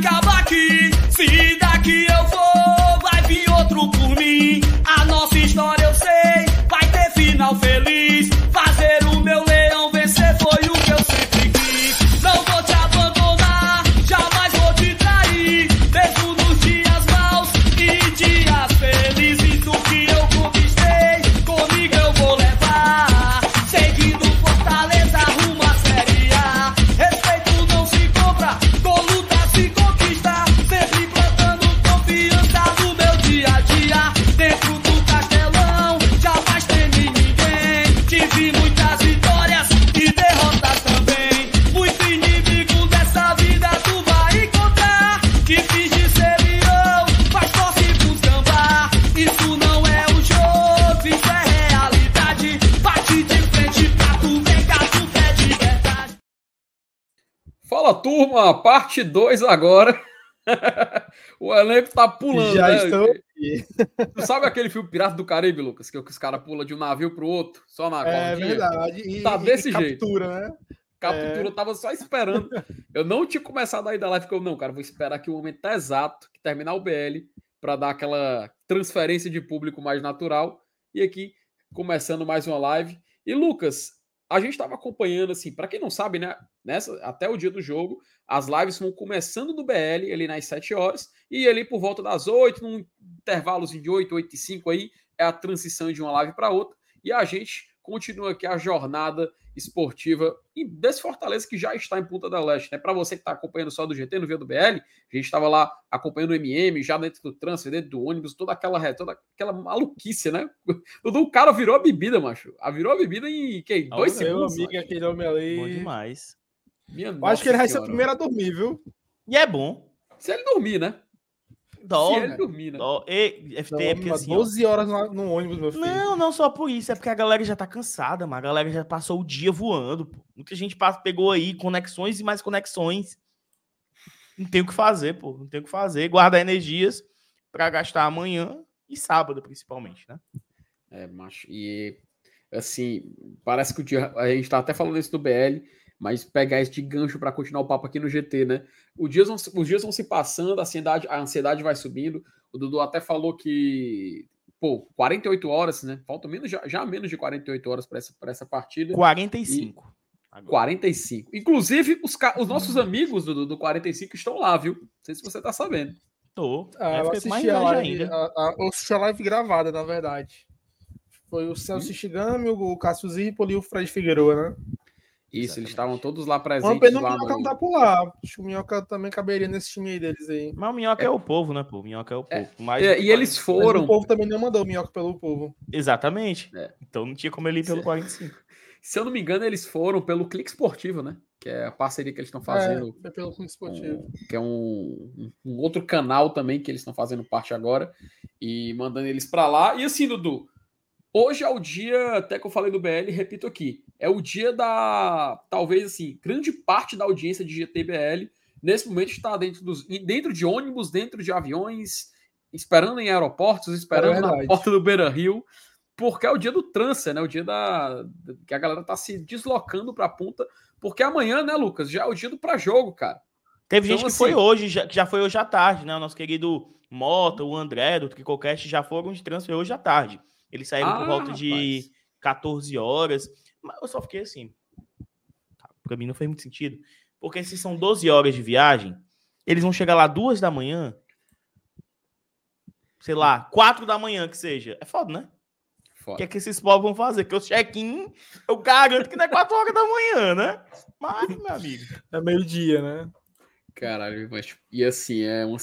acabar aqui. 22 agora. o elenco tá pulando. Já né? estão aqui. Sabe aquele filme Pirata do Caribe, Lucas? Que os caras pulam de um navio pro outro, só na É cordinha? verdade. E, tá desse e jeito. Captura, né? Captura, é... eu tava só esperando. Eu não tinha começado a ir da live, ficou eu, não, cara, vou esperar que o momento exato, que terminar o BL, para dar aquela transferência de público mais natural. E aqui, começando mais uma live. E, Lucas, a gente tava acompanhando, assim, para quem não sabe, né? Nessa, até o dia do jogo, as lives vão começando do BL, ali nas 7 horas, e ali por volta das 8, num intervalo de 8, 8 e 5 aí, é a transição de uma live para outra. E a gente continua aqui a jornada esportiva e desse Fortaleza que já está em Punta del Leste, né? Para você que está acompanhando só do GT, no Via do BL, a gente estava lá acompanhando o MM, já dentro do transfer, dentro do ônibus, toda aquela toda aquela maluquice, né? O cara virou a bebida, macho. A virou a bebida em que? Dois Meu segundos. amigo, macho. aquele homem ali. Bom demais. Minha Eu acho que ele vai ser o primeiro a dormir, viu? E é bom. Se ele dormir, né? Se Dorme. ele dormir, né? Dó- E, FT é porque Umas assim, ó, 12 horas no, no ônibus, meu filho. Não, não só por isso, é porque a galera já tá cansada, mano. A galera já passou o dia voando. Pô. Muita gente pegou aí conexões e mais conexões. Não tem o que fazer, pô. Não tem o que fazer. Guardar energias pra gastar amanhã e sábado, principalmente, né? É, macho. E assim, parece que o dia. A gente tá até falando isso do BL, mas pegar esse de gancho para continuar o papo aqui no GT, né? Os dias, vão, se- os dias vão se passando, a ansiedade, a ansiedade vai subindo. O Dudu até falou que, pô, 48 horas, né? Falta menos, já, já menos de 48 horas para essa, pra essa partida. 45. Agora. 45. Inclusive, os, os nossos amigos do, do 45 estão lá, viu? Não sei se você tá sabendo. Tô. Ah, Aí eu assisti a live, ainda. a, a, eu assisti a live gravada, na verdade. Foi o Celso Shigami, o Cássio Zirpoli e o Fred Figueroa, né? Isso, eles Exatamente. estavam todos lá presentes. o lá Minhoca não no- tá por lá. Acho que o Minhoca também caberia nesse time aí deles aí. Mas o Minhoca é. o povo, né, pô? O Minhoca é o povo. Mais É, do que e eles 45. Mas foram. o povo também não mandou o Minhoca pelo povo. Exatamente. É. Então não tinha como ele ir pelo 45. Se eu não me engano, eles foram pelo Clique Esportivo, né? Que é a parceria que eles estão fazendo. É, pelo clube esportivo. com- que é um, um- um outro canal também que eles estão fazendo parte agora. E mandando eles para lá. E assim, Dudu, hoje é o dia, até que eu falei do BL, repito aqui. É o dia da. Talvez assim, grande parte da audiência de GTBL nesse momento está dentro, dos, dentro de ônibus, dentro de aviões, esperando em aeroportos, esperando na verdade. porta do Beira Rio. Porque é o dia do transfer, né? O dia da. que a galera tá se deslocando pra ponta. Porque amanhã, né, Lucas? Já é o dia do pré-jogo, cara. Teve Então, gente que assim- foi hoje, já, que já foi hoje à tarde, né? O nosso querido Mota, o André do Tricocast já foram de transfer hoje à tarde. Eles saíram por Ah, volta de rapaz. 14 horas. Mas eu só fiquei assim. tá, Pra mim não fez muito sentido. Porque se são 12 horas de viagem, eles vão chegar lá duas da manhã. Sei lá, quatro da manhã que seja. É foda, né? O que é que esses povos vão fazer? Porque o check-in, eu garanto que não é 4 horas da manhã, né? Mas, meu amigo. É meio-dia, né? Caralho, mas tipo, e assim, é um.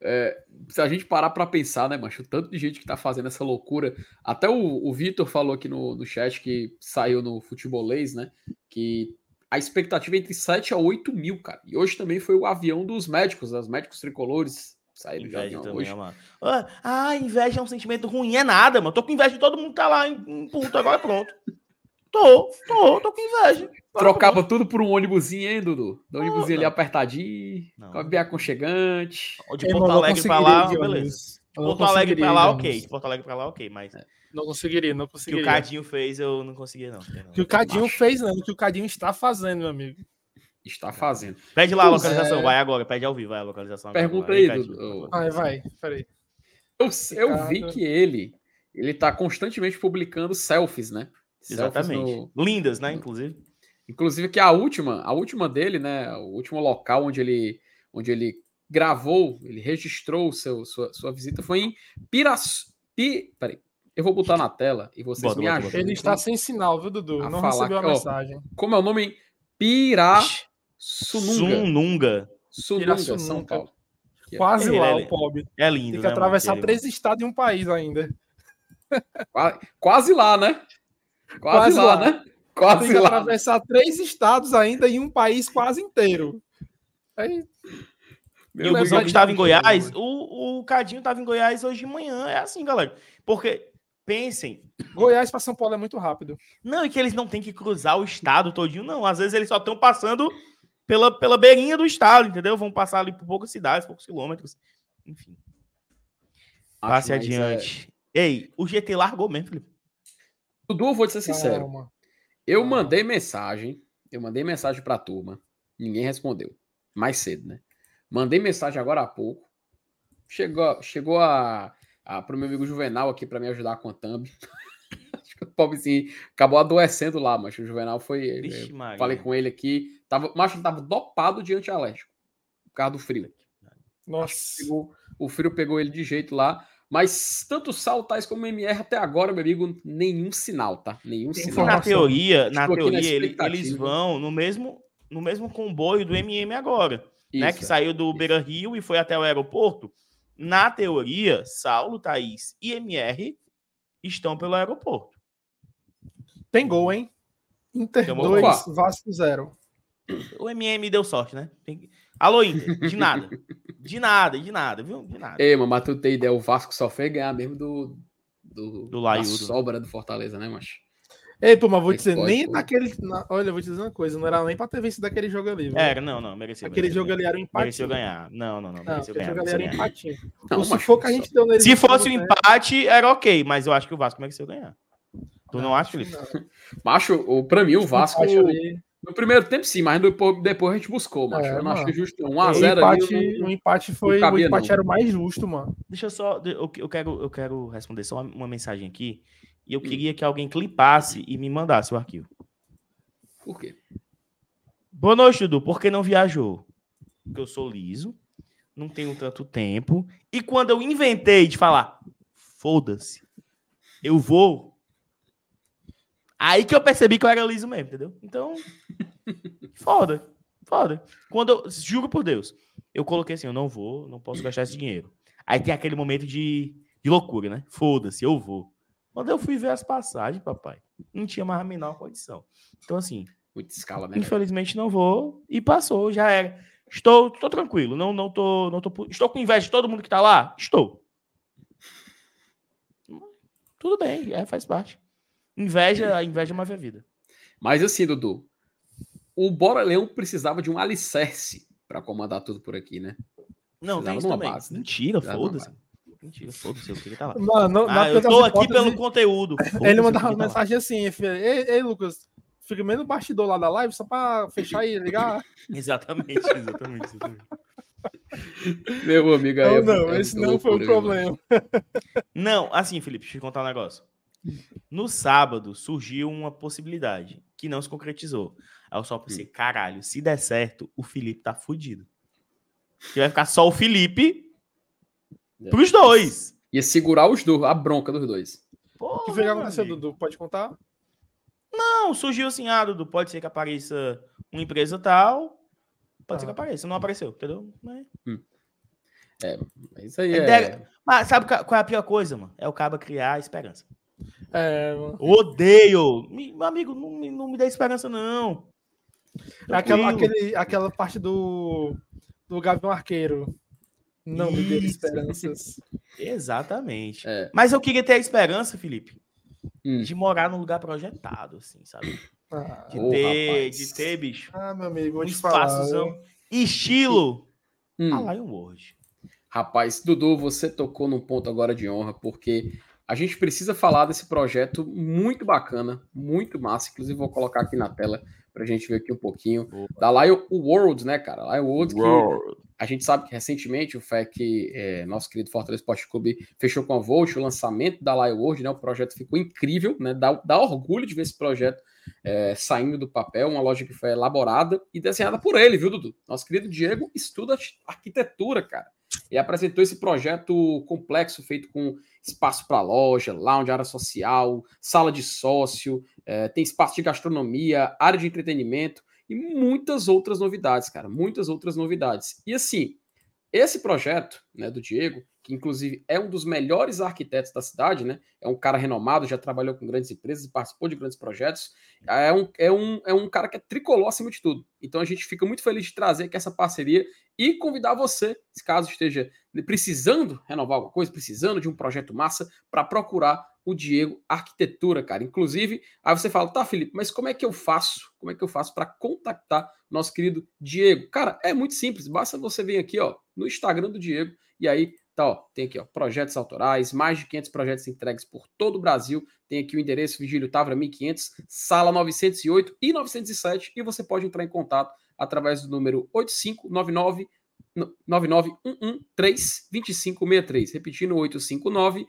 é, se a gente parar pra pensar, né, macho, o tanto de gente que tá fazendo essa loucura. Até o, o Vitor falou aqui no, no chat que saiu no futebolês, né? Que a expectativa é entre 7 a 8 mil, cara. E hoje também foi o avião dos médicos, os médicos tricolores saíram de Inveja avião também, hoje. mano. Ah, Ah, inveja é um sentimento ruim, é nada, mano. Tô com inveja de todo mundo que tá lá em, em ponto, agora pronto. Tô, tô, tô com inveja. Agora Trocava tudo por um ônibusinho, hein, Dudu? Do ônibusinho ali apertadinho, Não. com a bem aconchegante. De Porto Alegre pra conseguiria lá, beleza. Porto Alegre pra conseguiria lá, ok. Porto Alegre pra lá, ok. Mas o Não conseguiria, não que o conseguiria. Cadinho fez, eu não conseguia, não. O que o Cadinho fez, não. O que o Cadinho está fazendo, meu amigo. está fazendo. Pede lá a localização, é. vai agora, pede ao vivo, vai a localização. Pergunta aí. Dudu. Vai, vai, peraí. Eu, eu vi que ele ele tá constantemente publicando selfies, né? Exatamente. no- Lindas, né, inclusive. Inclusive que a última, a última dele, né, o último local onde ele onde ele gravou, ele registrou seu, sua, sua visita foi em Piraçu... Pi... Peraí, eu vou botar na tela e vocês Bota, me bota, ajudam. bota. Ele está sem sinal, viu, Dudu? A Não falar recebeu a ó, mensagem. Como é o nome? Piraçununga. Sununga. Sununga, São Pirassununga. Paulo. Quase Ele, lá, ele. o pobre. É lindo, Tem que né, mano? atravessar Ele- três estados e um país ainda. Qua- Quase lá, né? Quase, Quase lá, lá. né? Tem Quase que lá. atravessar três estados ainda e um país quase inteiro. Aí, E o Meu Busão Deus, que estava em Deus, Goiás, o, o Cadinho estava em Goiás hoje de manhã. É assim, galera. Porque, pensem, Goiás para São Paulo é muito rápido. não é que eles não têm que cruzar o estado todinho, não. Às vezes eles só estão passando pela, pela beirinha do estado, entendeu? Vão passar ali por poucas cidades, poucos quilômetros. Enfim, passe é, adiante. Ei, o GT largou mesmo, Felipe. Dudu, eu vou te ser sincero. Calma. Eu Calma. mandei mensagem, eu mandei mensagem pra turma, ninguém respondeu. Mais cedo, né? Mandei mensagem agora há pouco. Chegou, chegou a, a pro meu amigo Juvenal aqui pra me ajudar com a thumb. Acho que o pobrezinho acabou adoecendo lá, mas o Juvenal foi. Vixe, eu Maria. falei com ele aqui. Tava, mas ele tava dopado de antialérgico. Por causa do frio. Nossa. Pegou- o frio pegou ele de jeito lá. Mas tanto o Sal Tais como o MR até agora, meu amigo, nenhum sinal, tá? Nenhum Tem sinal. Na teoria, na aqui na teoria, ele- expectativa. eles vão no mesmo, no mesmo comboio do MM agora. né, Isso, que é. saiu do Beira Rio e foi até o aeroporto. Na teoria, Saulo, Thaís e MR estão pelo aeroporto. Tem gol, hein? Inter Chamou 2, Opa. Vasco 0. O MM deu sorte, né? Tem- Alô, Inter, de nada. De nada, de nada, viu? De nada. Ei, mas tu tem ideia, o Vasco só foi ganhar mesmo do. Do, Do da Laiudo. sobra do Fortaleza, né, macho? Ei, pô, mas vou dizer, pode, nem pô. naquele. na- olha, eu vou te dizer uma coisa, não era nem pra ter vencido aquele jogo ali. viu? Era, não, não, mereceu. Aquele mereceu jogo ali era um empate. Mereceu ganhar. Não, não, não, Não, mereceu aquele ganhar. jogo ali mereceu era ganhar. empatinho. Não, o macho, sufoco a gente deu nele. Se fosse o segundo tempo, empate, era ok, mas eu acho que o Vasco mereceu ganhar. Tu não, acha, Felipe? não. Macho, o, pra mim, o Vasco. No primeiro tempo, sim, mas depois, depois a gente buscou, macho. É, eu não acho mano. que justo. o 1x0 empate, ali. eu o não- empate foi. O cabia, empate não. era o mais justo, mano. Deixa eu só. Eu, eu quero, eu quero responder só uma, uma mensagem aqui. E eu Hum. queria que alguém clipasse e me mandasse o arquivo. Por quê? Boa noite, Dudu. Por que não viajou? Porque eu sou liso, não tenho tanto tempo. E quando eu inventei de falar, foda-se, eu vou. Aí que eu percebi que eu era liso mesmo, entendeu? Então, foda, foda. Quando eu, juro por Deus, eu coloquei assim, eu não vou, não posso gastar esse dinheiro. Aí tem aquele momento de, de loucura, né? Foda-se, eu vou. Quando eu fui ver as passagens, papai, não tinha mais a menor condição. Então, assim, escala, né? Infelizmente não vou e passou, já era. Estou, estou tranquilo, não, não tô, não tô, estou com inveja de todo mundo que tá lá. Estou. Tudo bem, é, faz parte. Inveja, a inveja é uma vida. Mas assim, Dudu, o Bora Leão precisava de um alicerce pra comandar tudo por aqui, né? Não, tem Precisava uma também. base, né? Mentira, foda-se. Mentira, foda-se, eu queria estar lá. Mano, na Ah, eu tô aqui pelo conteúdo. Ele mandava uma tá lá. mensagem assim, filho, ei, ei, Lucas, fica meio no bastidor lá da live, só pra fechar e ligar. Exatamente, exatamente. exatamente. Meu amigo aí. Não, é- não, é esse não foi o problema. Não, assim, Felipe, deixa eu te contar um negócio. No sábado surgiu uma possibilidade que não se concretizou. Aí eu só pensei, caralho, se der certo, o Felipe tá fudido. Que vai ficar só o Felipe É. pros dois. Ia segurar os dois, a bronca dos dois. O que foi que Porra, aconteceu. Dudu? Pode contar? Não, surgiu assim, ah, Dudu, pode ser que apareça uma empresa tal, pode ser que Ah. apareça. Não apareceu, entendeu? Mas, Mas Isso aí é. deve- mas sabe qual qual é a pior coisa, mano? É o cabo criar esperança. É, mano. Odeio! Me- Meu amigo, não, me- não me dê esperança, não. Aquela, aquele, aquela parte do, do Gavião Arqueiro. Não me dê Isso. esperanças. Exatamente. É. Mas eu queria ter a esperança, Felipe, Hum. de morar num lugar projetado, assim, sabe? Ah, De Ô, ter, rapaz. de ter, bicho, ah, meu amigo, um espaçozão. Estilo Hum. a Lion World. Rapaz, Dudu, você tocou num ponto agora de honra, porque a gente precisa falar desse projeto muito bacana, muito massa. Inclusive, vou colocar aqui na tela pra gente ver aqui um pouquinho da Lion World, né, cara? Lion World que a gente sabe que recentemente o FEC, é, nosso querido Fortaleza Esporte Clube, fechou com a Volt o lançamento da Lion World, né? O projeto ficou incrível, né? Dá, dá orgulho de ver esse projeto é, saindo do papel, uma loja que foi elaborada e desenhada por ele, viu, Dudu? Nosso querido Diego estuda arquitetura, cara. E apresentou esse projeto complexo feito com espaço para loja, lounge, área social, sala de sócio, é, tem espaço de gastronomia, área de entretenimento e muitas outras novidades, cara. Muitas outras novidades. E assim, esse projeto né, do Diego, que inclusive é um dos melhores arquitetos da cidade, né? É um cara renomado, já trabalhou com grandes empresas, participou de grandes projetos. É um, é um, é um cara que é tricolor acima de tudo. Então a gente fica muito feliz de trazer aqui essa parceria e convidar você, caso esteja precisando renovar alguma coisa, precisando de um projeto massa, para procurar o Diego Arquitetura, cara. Inclusive, aí você fala, tá, Felipe, mas como é que eu faço? Como é que eu faço para contactar nosso querido Diego? Cara, é muito simples, basta você vir aqui, ó, no Instagram do Diego e aí tá, ó, tem aqui, ó, projetos autorais, mais de 500 projetos entregues por todo o Brasil. Tem aqui o endereço Vigílio Tavra 1500, sala 908 e 907 e você pode entrar em contato através do número 8599 991132563, repetindo 859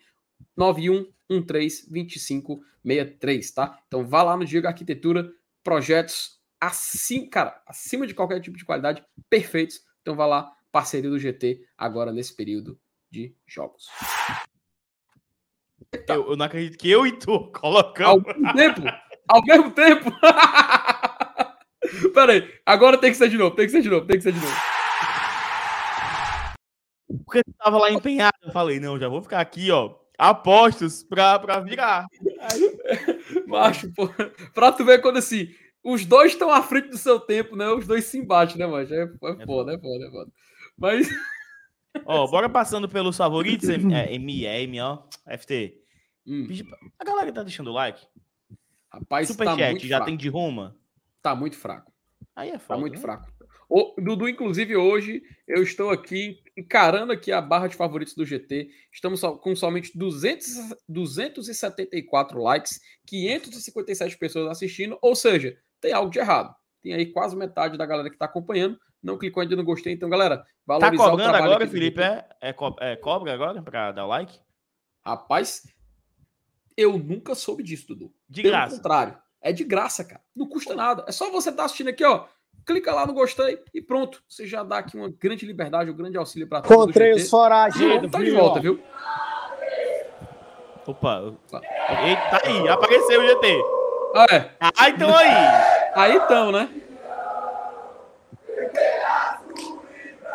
91132563, tá? Então vá lá no Diego Arquitetura, projetos assim, cara, acima de qualquer tipo de qualidade, perfeitos. Então vá lá, parceria do GT agora nesse período de jogos. Eu, eu, não acredito que eu e tu colocamos. Ao mesmo tempo! Ao mesmo tempo! Pera aí, agora tem que ser de novo, tem que ser de novo, tem que ser de novo. Porque tava lá empenhado, eu falei, não, já vou ficar aqui, ó, apostos pra, pra virar. Macho, pô, pra tu ver quando assim, os dois estão à frente do seu tempo, né? Os dois se embatem, né, mano? É, é, é foda, é foda, é foda. Mas. Ó, bora passando pelos favoritos, é, M, ó, FT. Hum. A galera tá deixando o like? Rapaz, Superchat, tá já fraco. tem de Roma? Tá muito fraco. Aí é foda, Tá muito né? fraco. O, Dudu, inclusive, hoje eu estou aqui encarando aqui a barra de favoritos do GT. Estamos com somente 200, 274 likes, 557 pessoas assistindo, ou seja, tem algo de errado. Tem aí quase metade da galera que está acompanhando. Não clicou ainda no gostei, então, galera, tá valorizar tá cobrando agora, Felipe? É, é, co é, cobra agora para dar o like? Rapaz, eu nunca soube disso, Dudu. De Pelo graça. contrário, é de graça, cara. Não custa nada. É só você estar tá assistindo aqui, ó clica lá no gostei e pronto. Você já dá aqui uma grande liberdade, um grande auxílio para todos. Encontrei os foragidos. Tá de volta, viu? Opa. Eita aí, apareceu o GT. Ah, é. Ah, então aí. Aí então, né?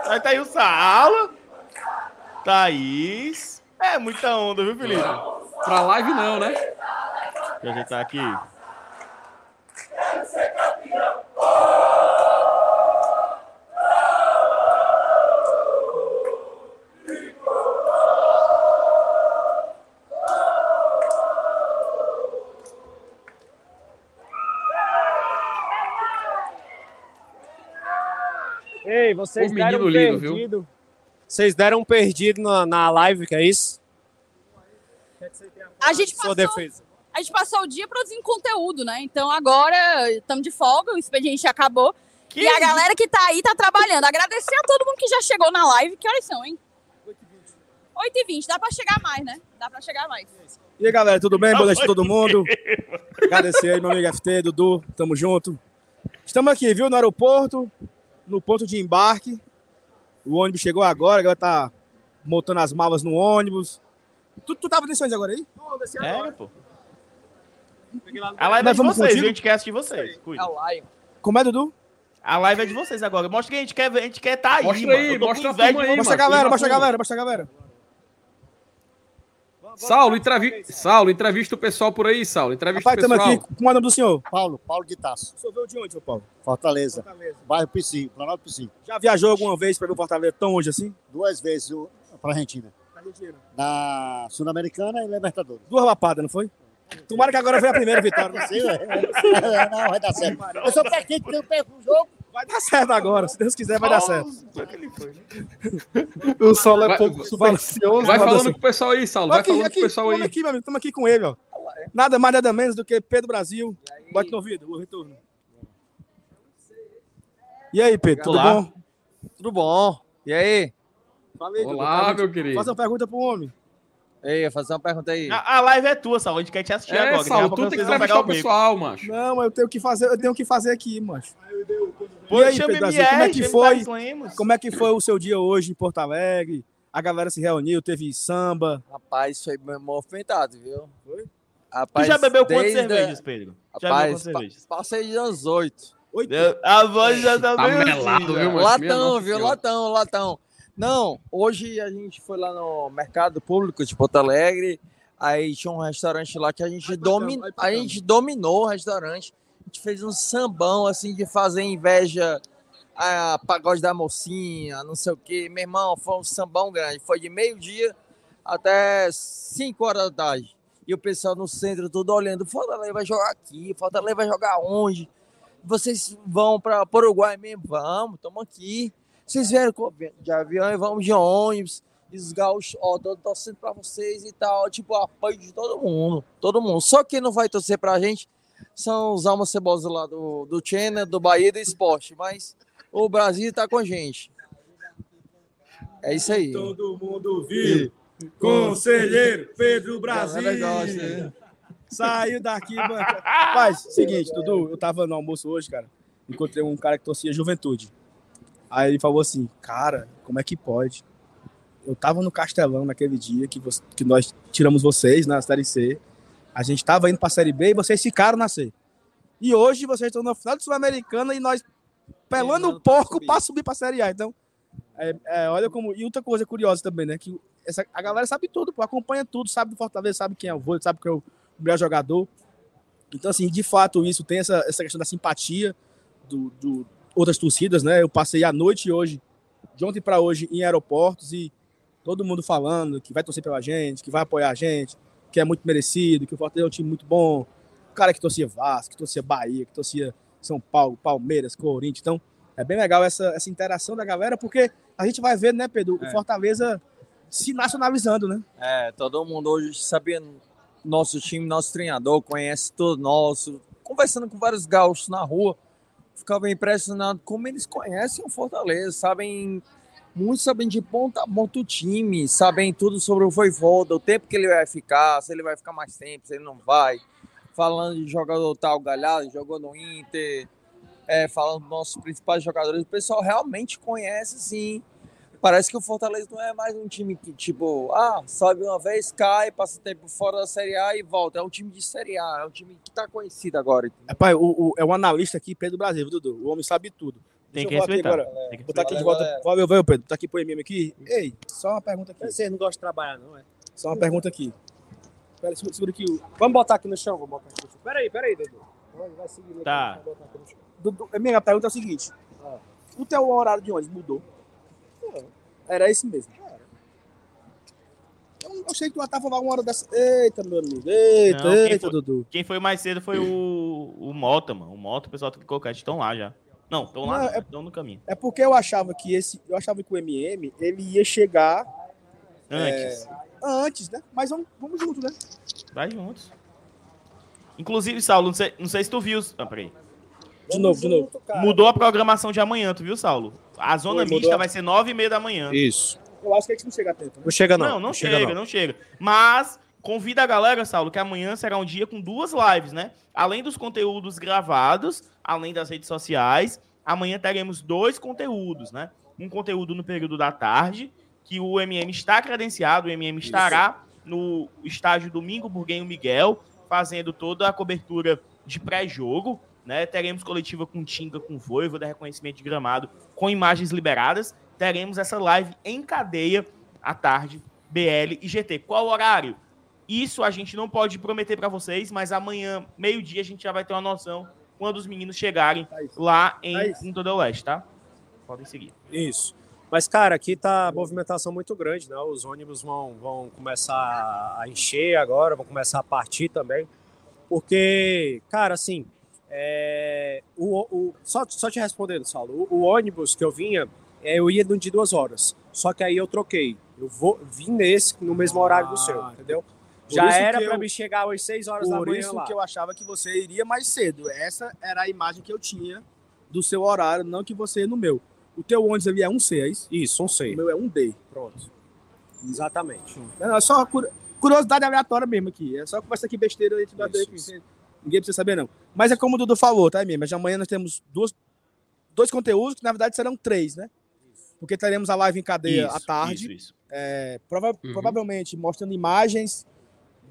Aí tá aí o Sala. Thaís. É muita onda, viu, Felipe? Pra live não, né? Deixa eu ajeitar aqui. Vocês deram um lindo, perdido. Viu? Vocês deram um perdido na, na live, que é isso? A gente passou, a gente passou o dia produzindo conteúdo, né? Então agora estamos de folga, o expediente acabou. Que e a galera que tá aí tá trabalhando. Agradecer a todo mundo que já chegou na live. Que horas são, hein? 8h20. Dá pra chegar mais, né? Dá pra chegar mais. E aí, galera, tudo bem? Boa noite a todo mundo. Agradecer aí, meu amigo FT, Dudu. Tamo junto. Estamos aqui, viu, no aeroporto no ponto de embarque. O ônibus chegou agora, agora tá montando as malas no ônibus. Tu, tu tava descendo agora aí? Não, desci agora. É, pô. A live é de vocês, contigo? a gente quer assistir vocês. Cuida. A live. Como é, Dudu? A live é de vocês agora. Mostra que a gente quer, a gente quer tá aí, Mostra aí, mostra a turma aí, Mostra a galera, mostra a galera, mostra a galera. Saulo, entrevi... Saulo, entrevista o pessoal por aí, Saulo. Entrevista Rapaz, o pessoal. estamos aqui. Como é o nome do senhor? Paulo, Paulo de Tasso. O senhor veio de onde, seu Paulo? Fortaleza. Fortaleza. Bairro Pici, Planalto Pici. Já viajou alguma vez para ver o Fortaleza tão longe assim? Duas vezes para Argentina. Argentina. Na Sul-Americana e Libertadores. Duas lapadas, não foi? Tomara que agora venha a primeira vitória. Não, sei, não, vai dar certo. Eu sou que eu perco o jogo. Vai dar certo agora, se Deus quiser, vai dar certo. o Saulo é pouco supersticioso. Vai falando assim. com o pessoal aí, Saulo. Vai aqui, falando aqui, com o pessoal aí. Aqui, meu amigo, estamos aqui com ele, ó. Nada mais, nada menos do que Pedro Brasil. Bote no ouvido, o retorno. E aí, Pedro, tudo Olá. bom? Tudo bom? E aí? Dudu, Olá, meu querido. Faz uma pergunta pro homem. Ei, eu fazer uma pergunta aí. A, a live é tua, Saulo. A gente quer te assistir É, agora. Pouco tu tem que entrevistar o bico. pessoal, macho. Não, mas eu tenho que fazer, eu tenho que fazer aqui, macho. Pô, E aí, Pedro como é que chama foi? Como é que foi o seu dia hoje em Porto Alegre? A galera se reuniu, teve samba. Rapaz, foi movimentado, viu? Foi? Tu Rapaz, já bebeu quantas cervejas, Pedro? Já bebeu Rapaz, quantas cervejas? pa- passei de uns oito. Oito. A voz já tá, Tá meio melado, assim, viu, já. mano? Minha Latão, viu? Latão, latão. Não, hoje a gente foi lá no Mercado Público de Porto Alegre. Aí tinha um restaurante lá que a gente, domi... a gente dominou o restaurante. A gente fez um sambão assim de fazer inveja a pagode da mocinha, não sei o quê. Meu irmão, foi um sambão grande. Foi de meio-dia até 5 horas da tarde. E o pessoal no centro tudo olhando. Fortaleza vai jogar aqui, Fortaleza vai jogar onde? Vocês vão para o Uruguai mesmo? Vamos, estamos aqui. Vocês vieram com- de avião e vamos de ônibus. E os gaúchos, ó, tô torcendo para vocês e tal. Tipo, apoio de todo mundo. Todo mundo. Só quem não vai torcer pra gente são os almas cebosos lá do, do China, do Bahia e do Esporte. Mas o Brasil tá com a gente. É isso aí. Todo mundo viu. Conselheiro Pedro Brasil. Gosta, né? Saiu daqui, mano. Rapaz, seguinte, Dudu, eu tava no almoço hoje, cara. Encontrei um cara que torcia juventude. Aí ele falou assim, cara, como é que pode? Eu tava no Castelão naquele dia que, você- que nós tiramos vocês na Série C. A gente tava indo pra Série B e vocês ficaram na C. E hoje vocês estão na final do Sul-Americana e nós pelando o porco pra subir pra Série A. Então, é, é, olha como. E outra coisa curiosa também, né? Que essa, a galera sabe tudo, pô, acompanha tudo, sabe do Fortaleza, sabe quem é o vôlei, sabe quem é o melhor jogador. Então, assim, de fato, isso tem essa, essa questão da simpatia do, do outras torcidas, né? Eu passei a noite hoje, de ontem para hoje, em aeroportos e todo mundo falando que vai torcer pela gente, que vai apoiar a gente, que é muito merecido, que o Fortaleza é um time muito bom. O cara que torcia Vasco, que torcia Bahia, que torcia São Paulo, Palmeiras, Corinthians. Então, é bem legal essa, essa interação da galera, porque a gente vai ver, né, Pedro, o Fortaleza se nacionalizando, né? É, todo mundo hoje sabia nosso time, nosso treinador, conhece todo nosso. Conversando com vários gaúchos na rua, ficava impressionado como eles conhecem o Fortaleza, sabem. Muitos sabem de ponta a ponta o time, sabem tudo sobre o Voivoda, o tempo que ele vai ficar, se ele vai ficar mais tempo, se ele não vai. Falando de jogador tal, Galhardo, jogou no Inter, é, falando dos nossos principais jogadores, o pessoal realmente conhece, sim. Parece que o Fortaleza não é mais um time que, tipo, ah, sobe uma vez, cai, passa tempo fora da Série A e volta. É um time de Série A, é um time que tá conhecido agora. Rapaz, o, o- é um analista aqui, Pedro Brasil, viu, Dudu. O homem sabe tudo. Tem Deixa que respeitar. agora. Tem que Botar aqui de volta. Valeu, valeu, Pedro. Botar aqui pro MM aqui. Ei, só uma pergunta aqui. Vocês não gostam de trabalhar, não é? Só uma pergunta aqui. Pera, segura, segura aqui. o- Vamos botar aqui no chão, vamos botar aqui no chão. Peraí, peraí, Dudu. Vai, seguir aqui, Tá. vamos botar aqui no chão. Dudu, a minha pergunta é a seguinte. O teu horário de ônibus mudou? Era esse mesmo. Eu achei que tu tava lá uma hora dessa. Eita, meu amigo. Eita, Não, eita, foi? Dudu. Quem foi mais cedo foi o, o Mota, mano. O Mota, o pessoal do Cocate estão lá já. Não, estão lá, Não, é- estão no caminho. É porque eu achava que esse. Eu achava que o MM ele ia chegar Antes. antes, né? Mas vamos, vamos junto, né? Vai juntos. Inclusive, Saulo, não sei, não sei se tu viu. Ah, peraí. De novo, de novo. Cara. Mudou a programação de amanhã, tu viu, Saulo? A zona Foi, mista a- vai ser nove e meia da manhã. Isso. Eu acho que a gente não chega a tempo, né? Não chega, não. Não, não, chega, não. chega. Mas convida a galera, Saulo, que amanhã será um dia com duas lives, né? Além dos conteúdos gravados, além das redes sociais, amanhã teremos dois conteúdos, né? Um conteúdo no período da tarde, que o MM está credenciado, o MM estará no estágio Domingo Burguenho Miguel, fazendo toda a cobertura de pré-jogo, né? Teremos coletiva com Tinga, com Voivo, da reconhecimento de gramado, com imagens liberadas. Teremos essa live em cadeia à tarde, BL e GT. Qual horário? Isso a gente não pode prometer para vocês, mas amanhã, meio-dia, a gente já vai ter uma noção quando os meninos chegarem Thaís. lá em. Punta del Leste, tá? Podem seguir. Isso. Mas, cara, aqui tá movimentação muito grande, né? Os ônibus vão, vão começar a encher agora, vão começar a partir também. Porque, cara, assim, é, o, o- só, só te respondendo, Saulo, o, o ônibus que eu vinha, é, eu ia de duas horas. Só que aí eu troquei. Eu vou, vim nesse no mesmo horário do seu, Ah, entendeu? Por Já era eu- me chegar às 6 horas da Por manhã isso lá. que eu achava que você iria mais cedo. Essa era a imagem que eu tinha do seu horário, não que você no meu. O teu ônibus ali é um C, é isso? Isso, um O C. meu é um D. Pronto. Exatamente. Não, é só cur- curiosidade aleatória mesmo aqui. É só conversa aqui besteira entre nós dois Ninguém precisa saber, não. Mas é como o Dudu falou, tá, mesmo? Mas amanhã nós temos duas, dois conteúdos, que na verdade serão três, né? Porque teremos a live em cadeia à tarde. Isso, isso. É, prova- Uhum. Provavelmente mostrando imagens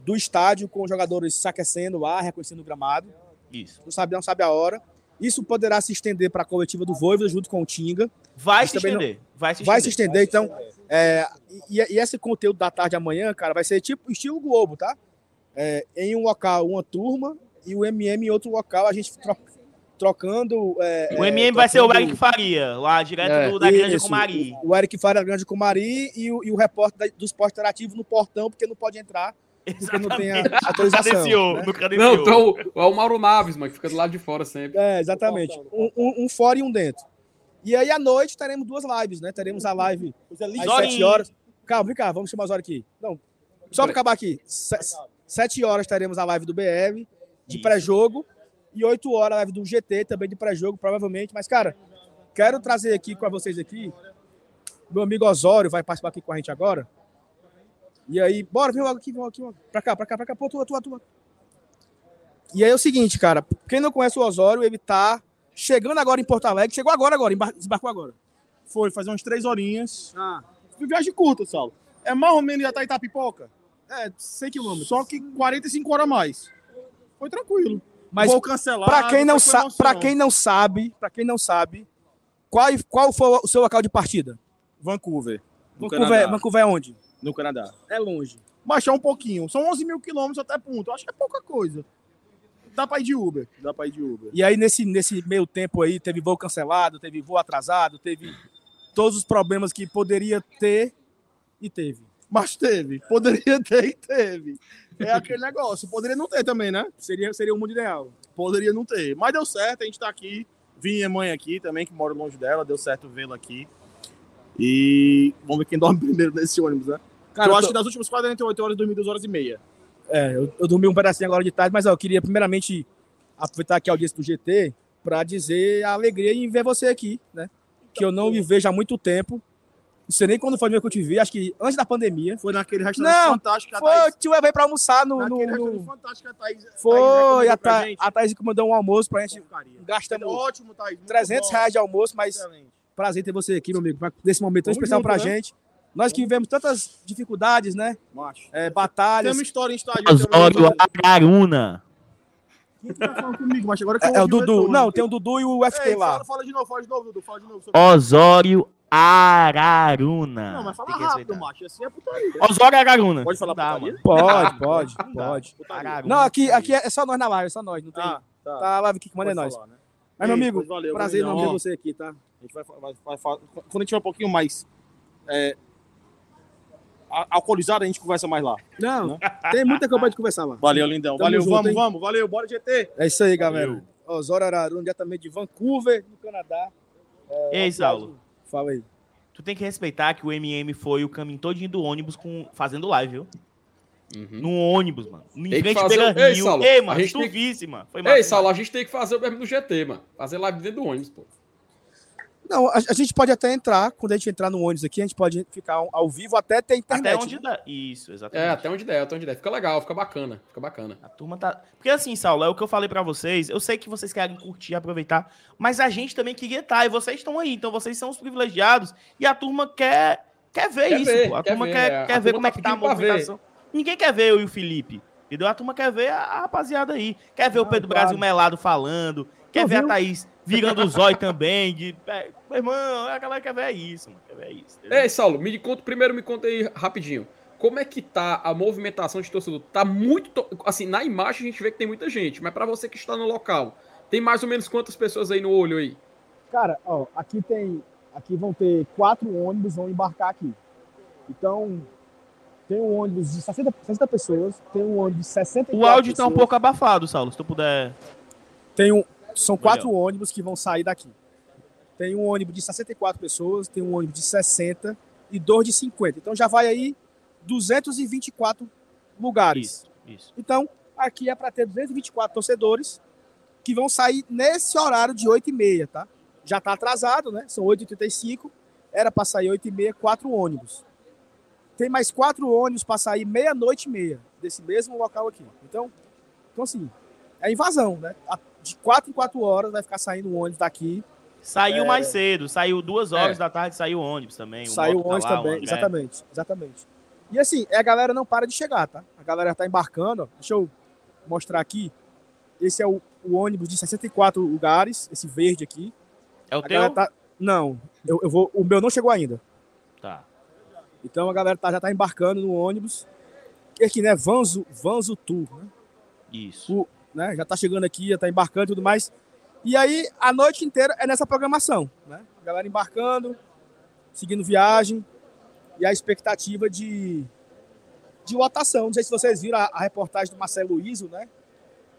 do estádio com os jogadores se aquecendo lá, reconhecendo o gramado. isso. Não sabe, não sabe a hora. Isso poderá se estender para a coletiva do Voivoda junto com o Tinga. Vai se também não- estender. Vai se Vai se estender. estender, então. é, e, e esse conteúdo da tarde amanhã, cara, vai ser tipo estilo Globo, tá? É, em um local, uma turma, e o MM em outro local, a gente tro- trocando. é, O é, MM vai ser o Eric Faria, lá direto É, do- da Grande Comari. O, o Eric Faria Grande Comari e o, e o repórter da- do esporte interativo no portão, porque não pode entrar, porque não tem a autorização. Credenciou, né? Não, então é o Mauro Naves, mano, que fica do lado de fora sempre. É, exatamente. Um, um- um fora e um dentro. E aí, à noite, teremos duas lives, né? Teremos a live às Zorinho. 7 horas. Calma, vem cá, vamos chamar as horas aqui. Não, só para acabar aqui. 7 horas teremos a live do BR, de pré-jogo. E 8 horas live do GT, também de pré-jogo, provavelmente. Mas, cara, quero trazer aqui com vocês aqui. Meu amigo Osório vai participar aqui com a gente agora. E aí, bora, vem logo aqui, vem logo aqui. logo. Pra cá, pra cá, pra cá. Pô, tua, tua, tua. E aí é o seguinte, cara. Quem não conhece o Osório, ele tá chegando agora em Porto Alegre. Chegou agora, agora. embar- Desembarcou agora. Foi fazer umas três horinhas. Ah, viagem curta, Saulo. É mais ou menos já tá Itapipoca. é, 100 quilômetros. Só que 45 horas a mais. Foi tranquilo. Mas Voo cancelado. Pra quem não sabe, para quem não sabe, para quem não sabe, qual qual foi o seu local de partida? Vancouver. Vancouver. Vancouver é onde? No Canadá. É longe. Baixar um pouquinho. São 11 mil quilômetros até ponto. Eu acho que é pouca coisa. Dá pra ir de Uber. Dá pra ir de Uber. E aí nesse nesse meio tempo aí teve voo cancelado, teve voo atrasado, teve todos os problemas que poderia ter e teve. Mas teve. Poderia ter e teve. É aquele negócio. Poderia não ter também, né? Seria seria o mundo ideal. Poderia não ter. Mas deu certo, a gente tá aqui. Vim minha mãe aqui também, que mora longe dela. Deu certo vê-la aqui. E vamos ver quem dorme primeiro nesse ônibus, né? Cara, eu eu acho tô- que nas últimas 48 horas eu dormi 2 horas e meia. É, eu, eu dormi um pedacinho agora de tarde, mas ó, eu queria primeiramente aproveitar aqui a audiência do GT para dizer a alegria em ver você aqui, né? Que eu não me vejo há muito tempo. Não sei nem quando foi mesmo que eu te vi, acho que antes da pandemia. Foi naquele restaurante Não, fantástico que a Foi, Thaís... te levei para almoçar no. Naquele no- restaurante fantástico que a Thaís... Thaís Foi, a, pra Tha- gente. a Thaís que mandou um almoço pra gente. Porcaria. Gastamos Ótimo, Thaís. muito 300 bom. reais de almoço, mas Excelente. prazer ter você aqui, meu amigo, pra- nesse momento tão especial junto, pra né? gente. Nós que vivemos tantas dificuldades, né? Macho. É, batalhas. Tem uma história em estádio. Osório Araruna. Quem tá falando comigo? Agora que eu É, é o Dudu. retorno. Não, tem o Dudu e o FT Ei, lá. Fala, fala de novo, fala de novo, Dudu. Fala de novo. Osório Araruna. Não, mas fala rápido, respeitar. macho. Assim é putaria. Osório Araruna. Pode falar dá, putaria? Pode, pode, Não pode. Araruna. Não, aqui, aqui é só nós na live, é só nós. Não tem. Ah, tá. Tá a live aqui que manda é nós. falar, né? Mas, meu amigo, pois valeu, prazer em ver você aqui, tá? A gente vai, vai, vai, vai- quando a gente tiver um pouquinho mais é, alcoolizado, a gente conversa mais lá. Não, tem muita coisa pra gente conversar lá. Valeu, lindão. Tamo valeu, junto, vamos, hein? vamos. Valeu, bora GT. É isso aí, galera. Osório Araruna, diretamente de Vancouver, no Canadá. Ei, Saulo. Fala aí. Tu tem que respeitar que o MM foi o caminho todinho do ônibus com, fazendo live, viu? Uhum. No ônibus, mano. Que frente fazer o- Beira Ei, Rio. Saulo, Ei, a mano, gente tem que- chuvíssima. mano. Foi Ei, Saulo, a gente tem que fazer o mesmo no GT, mano. Fazer live dentro do ônibus, pô. Não, a, a gente pode até entrar, quando a gente entrar no ônibus aqui, a gente pode ficar ao, vivo até ter internet. Até onde né? dá. Isso, exatamente. É, até onde der, até onde der. Fica legal, fica bacana, fica bacana. A turma tá. Porque assim, Saulo, é o que eu falei pra vocês. Eu sei que vocês querem curtir, aproveitar, mas a gente também queria estar. E vocês estão aí, então vocês são os privilegiados. E a turma quer, quer ver Quer isso, ver, pô. A quer turma ver, quer, é. A quer ver turma como tá é que tá a movimentação. Ninguém quer ver eu e o Felipe. Entendeu? A turma quer ver a, a rapaziada aí. Quer ver o Pedro claro. Brasil Melado falando. Quer ver a viu? Thaís virando o zóio também. De, é, meu irmão, a galera quer ver isso, mano. Quer ver isso. entendeu? Ei, Saulo, me conta, primeiro me conta aí rapidinho. Como é que tá a movimentação de torcedor? Tá muito. to- Assim, na imagem a gente vê que tem muita gente, mas pra você que está no local, tem mais ou menos quantas pessoas aí no olho aí? Cara, ó, aqui tem. Aqui vão ter quatro ônibus vão embarcar aqui. Então, tem um ônibus de 60, 60 pessoas, tem um ônibus de 64 O áudio tá um pessoas, pouco abafado, Saulo, se tu puder. Tem um, são quatro ônibus que vão sair daqui. Tem um ônibus de 64 pessoas, tem um ônibus de 60 e dois de 50. Então já vai aí 224 lugares. Isso, isso. Então, aqui é para ter 224 torcedores que vão sair nesse horário de 8h30, tá? Já tá atrasado, né? São 8h35, era para sair 8h30, quatro ônibus. Tem mais quatro ônibus para sair meia-noite e meia, desse mesmo local aqui. Então, então assim, é invasão, né? A- De quatro em quatro horas vai ficar saindo um ônibus daqui. Saiu É. mais cedo, saiu duas horas É. da tarde, saiu o ônibus também. o Saiu tá ônibus lá, o também, André. exatamente, exatamente. E assim, a galera não para de chegar, tá? A galera tá embarcando, ó. Deixa eu mostrar aqui. Esse é o, o ônibus de 64 lugares, esse verde aqui. É o A teu? tá... Não, eu, eu vou. O meu não chegou ainda. Tá. Então a galera tá, já tá embarcando no ônibus. E aqui, né? Vanzo, Vanzo Tour, né? Isso. O, né? Já tá chegando aqui, já tá embarcando e tudo mais. E aí, a noite inteira é nessa programação, né? A galera embarcando, seguindo viagem. E a expectativa de, de lotação. Não sei se vocês viram a, a reportagem do Marcelo Luizo, né?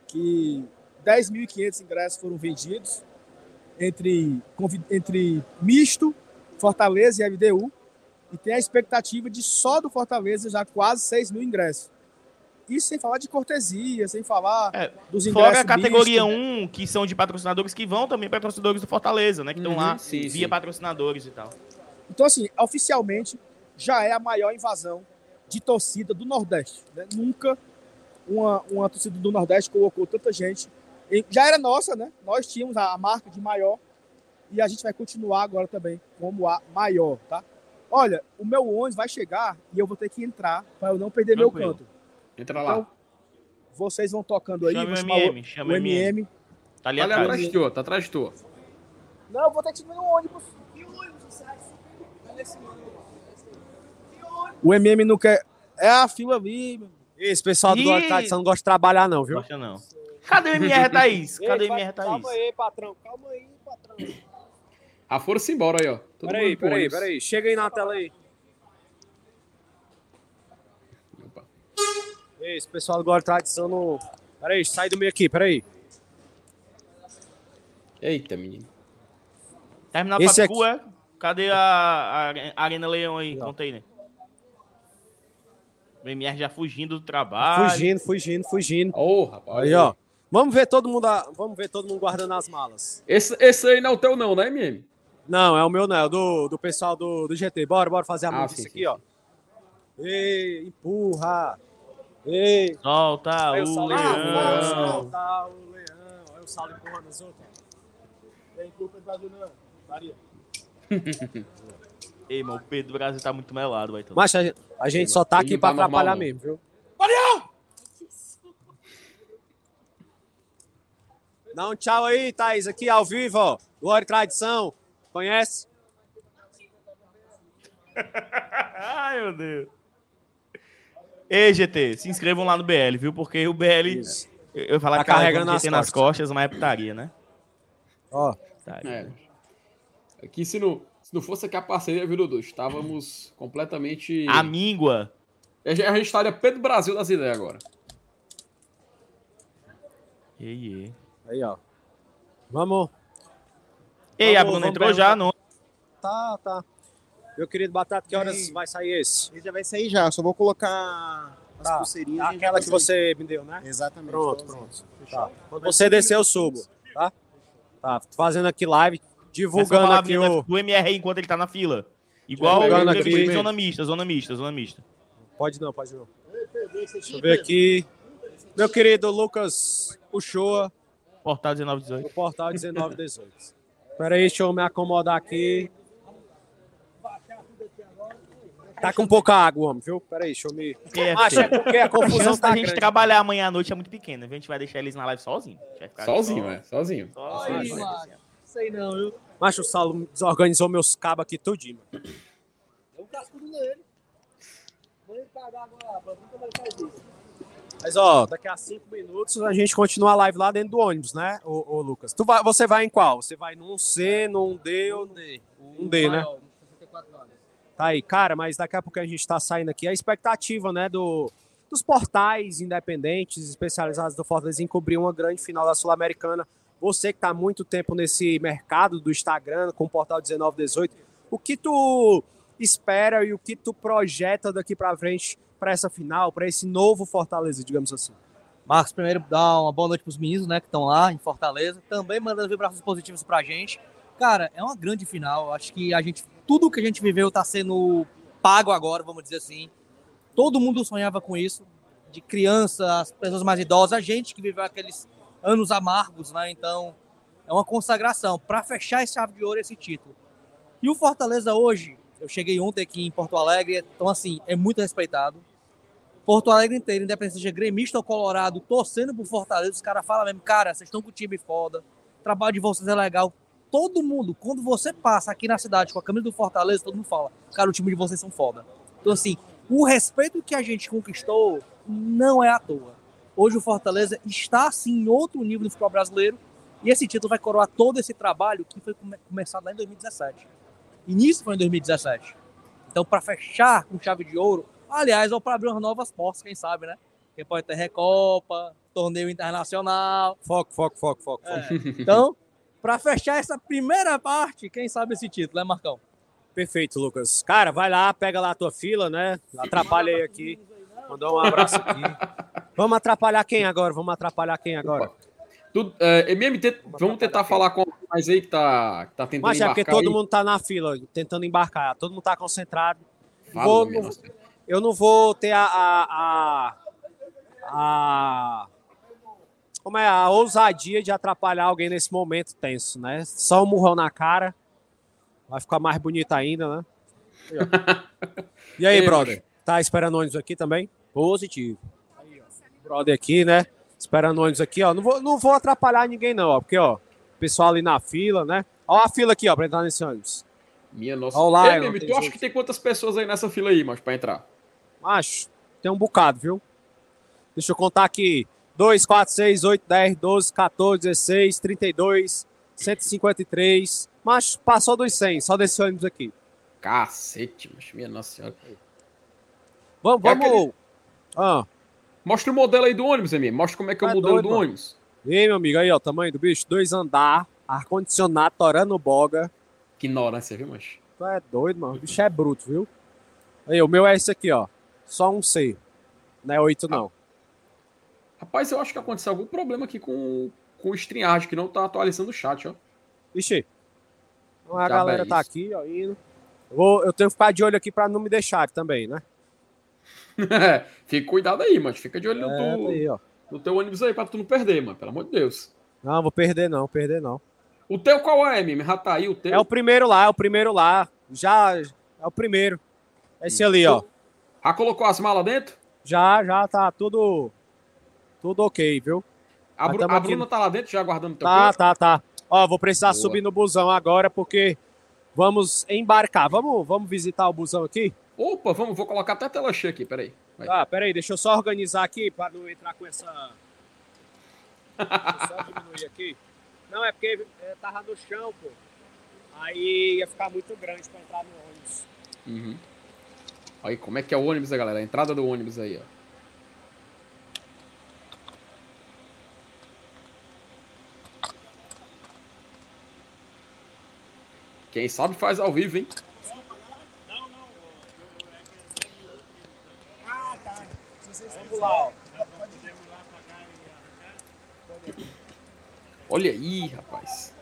Que 10.500 ingressos foram vendidos entre, entre misto, Fortaleza e MDU. E tem a expectativa de só do Fortaleza já quase 6 mil ingressos. Isso sem falar de cortesia, sem falar É, dos ingressos. Fora a categoria mistos. 1, que são de patrocinadores que vão também patrocinadores do Fortaleza, né? Que estão Uhum, lá sim, via sim. patrocinadores e tal. Então, assim, oficialmente já é a maior invasão de torcida do Nordeste. né? Nunca uma, uma torcida do Nordeste colocou tanta gente. Já era nossa, né? Nós tínhamos a a marca de maior e a gente vai continuar agora também como a maior, tá? Olha, o meu ônibus vai chegar e eu vou ter que entrar para eu não perder meu Tranquilo. canto. Entra lá. Então, vocês vão tocando aí. Chama o MM, chama o o MM. MM. Tá ali Olha atrás. atrás de tu, tá atrás de tu. Não, eu vou ter que subir no ônibus. O MM não quer. É a fila ali, meu. Esse pessoal do e não gosta de trabalhar, não, viu? Gosta não. Cadê o MR Thaís? Cadê o Ei, MR Thaís? Calma aí, patrão. Calma aí, patrão. A força embora aí, ó. Peraí, peraí, ônibus. peraí. Chega aí na tela aí. Opa. Ei, Esse pessoal do Glória e Tradição não... Peraí, sai do meio aqui, peraí. Eita, menino. Terminal Esse Pacu, é? Cadê a, a Arena Leão aí? Container. O MR já fugindo do trabalho. Fugindo, fugindo, fugindo. Ô, rapaz. Aí, ó. Vamos ver todo mundo, a- vamos ver todo mundo guardando as malas. Esse, esse aí não é o teu não, né, MM? Não, é o meu, não, é o do, do pessoal do, do GT. Bora, bora fazer a Ah, música aqui, sim, ó. Ei, empurra. Ei. Solta Aí o Saulo leão. empurra, solta o leão. Aí o Saulo empurrando os outros. Tem culpa do Brasil, não. Maria. Ei, mano, o Pedro do Brasil tá muito melado, vai. Mas a, gente- a gente só tá aqui pra tá normal, atrapalhar não. mesmo, viu? Dá um tchau aí, Thaís, aqui ao vivo, ó. Glória e Tradição. Conhece? Ai, meu Deus. Ei, GT, se inscrevam lá no BL, viu? Porque o BL. Eu eu ia falar Tá que carregando carregando GT nas nas costas, mas é putaria, né? Ó. Putaria. É. Aqui, se não, se não fosse aqui a parceria, viu, Dudu? Estávamos completamente. A míngua. A gente a gente estaria Pedro Brasil das ideias agora. Ei, ei. Aí, ó. Vamos. Ei, a Vamos- Bruna vamos entrou já, não? Tá, tá. Meu querido Batata, que horas vai sair esse? Ele já vai sair já, só vou colocar as Tá. pulseirinhas. Aquela que você me deu, né? Exatamente. Pronto, igualzinho. Tá. Quando você descer, eu subo, tá? Tá, tô fazendo aqui live, divulgando aqui o... do MR enquanto ele tá na fila. Igual Divulgando o aqui. zona mista, zona mista, zona mista. Pode não, pode não. Deixa eu ver aqui. Meu querido Lucas Uchoa, Portal 1918. no portal 1918. Espera aí, deixa eu me acomodar aqui. Tá com pouca água, homem, viu? Espera aí, deixa eu me... É, Mas é porque a confusão tá da gente grande. trabalhar amanhã à noite é muito pequena. A gente vai deixar eles na live sozinho. Sozinho, só- é. Sozinho. só- Aí, só- mano. Sei não, viu? Macho, o Saulo desorganizou meus cabos aqui tudinho. mano. Eu cascudo nele. Vou ele pagar agora, pra nunca mais faz isso. Mas, ó, daqui a cinco minutos a gente continua a live lá dentro do ônibus, né, ô, ô Lucas? Tu vai, você vai em qual? Você vai num C, num D ou... D. Um D, né? Maior, 64 anos. Tá aí, cara, mas daqui a pouco a gente tá saindo aqui. A expectativa, né, do, dos portais independentes, especializados do Fortaleza em cobrir uma grande final da Sul-Americana. Você que tá há muito tempo nesse mercado do Instagram, com o portal 1918, o que tu espera e o que tu projeta daqui pra frente para essa final, para esse novo Fortaleza, digamos assim? Marcos, primeiro, dar uma boa noite para os meninos, né, que estão lá em Fortaleza. Também mandando vibrações positivas para gente. Cara, é uma grande final. Acho que a gente, tudo que a gente viveu está sendo pago agora, vamos dizer assim. Todo mundo sonhava com isso, de criança, as pessoas mais idosas, a gente que viveu aqueles anos amargos, né? Então, é uma consagração para fechar esse chave de ouro esse título. E o Fortaleza hoje, eu cheguei ontem aqui em Porto Alegre, então assim, é muito respeitado. Porto Alegre inteiro, independente seja gremista ou colorado, torcendo pro Fortaleza, os caras falam mesmo, cara, vocês estão com o time foda, o trabalho de vocês é legal. Todo mundo, quando você passa aqui na cidade com a camisa do Fortaleza, todo mundo fala, cara, o time de vocês são foda. Então assim, o respeito que a gente conquistou não é à toa. Hoje o Fortaleza está sim em outro nível do futebol brasileiro e esse título vai coroar todo esse trabalho que foi come começado lá em 2017. Início foi em 2017. Então, para fechar com chave de ouro, aliás, ou para abrir umas novas portas, quem sabe, né? Quem pode ter Recopa, torneio internacional. Foco, foco, foco, foco. É. Então, para fechar essa primeira parte, quem sabe esse título, né, Marcão? Perfeito, Lucas. Cara, vai lá, pega lá a tua fila, né? Atrapalha aí aqui. Mandar um abraço aqui. Vamos atrapalhar quem agora? Vamos atrapalhar quem agora? Tudo, é, MMT, vamos tentar falar com mais aí que tá, que tá tentando Mas é porque embarcar todo aí. mundo tá na fila, tentando embarcar. Todo mundo tá concentrado. Fala, Vou- eu não vou ter a, a, a, a- como é a ousadia de atrapalhar alguém nesse momento tenso, né? Só um murrão na cara. Vai ficar mais bonito ainda, né? E aí, brother? Tá esperando ônibus aqui também? Positivo. Aí, ó. Brother aqui, né? Esperando ônibus aqui, ó. Não vou, não vou atrapalhar ninguém, não, ó. Porque, ó, pessoal ali na fila, né? Ó a fila aqui, ó, pra entrar nesse ônibus. Minha nossa. Olha lá, Ei, eu não MMT, tenho tu acha que tem quantas pessoas aí nessa fila aí, mas pra entrar? Macho, tem um bocado, viu? Deixa eu contar aqui. 2, 4, 6, 8, 10, 12, 14, 16, 32, 153. Macho, passou dos 100, só desse ônibus aqui. Cacete, mas minha nossa senhora. Vamos, É vamos. aquele- Ah, Mostra o modelo aí do ônibus, MM. Mostra como é que é o Tá modelo doido, do mano. ônibus. e aí, meu amigo, aí, ó, tamanho do bicho. Dois andar, ar-condicionado, torando boga. Que ignorância, viu, mas? Tu é doido, mano. O bicho é bruto, viu? Aí, o meu é esse aqui, ó. Só um C. Não é 8, não. Rapaz, eu acho que aconteceu algum problema aqui com, com o StreamYard, que não tá atualizando o chat, ó. Ixi. Então, a Diabo é galera tá isso. aqui, ó, indo. Eu, vou- eu tenho que ficar de olho aqui pra não me deixar também, né? Fica cuidado aí, mas fica de olho no, É, tu- tá aí, ó. no teu ônibus aí pra tu não perder, mano. Pelo amor de Deus. Não, vou perder não, perder não. O teu qual é, MM? Já tá aí o teu? É o primeiro lá, é o primeiro lá. Já é o primeiro. Esse ali, ó. Já colocou as malas dentro? Já, já tá tudo tudo ok, viu? A, Bru- a aqui. Bruna tá lá dentro já aguardando teu Tá, corpo? tá, tá. Ó, vou precisar Boa. subir no busão agora porque vamos embarcar. Vamos, vamos visitar o busão aqui? Opa, vamos, vou colocar até a tela cheia aqui, peraí. Vai. Tá, peraí, deixa eu só organizar aqui para não entrar com essa. Deixa eu só diminuir aqui. Não, é porque é, tava no chão, pô. Aí ia ficar muito grande para entrar no ônibus. Uhum. Aí, como é que é o ônibus, aí, galera? A entrada do ônibus aí, ó. Quem sabe faz ao vivo, hein? Vamos lá, ó. Olha aí, rapaz.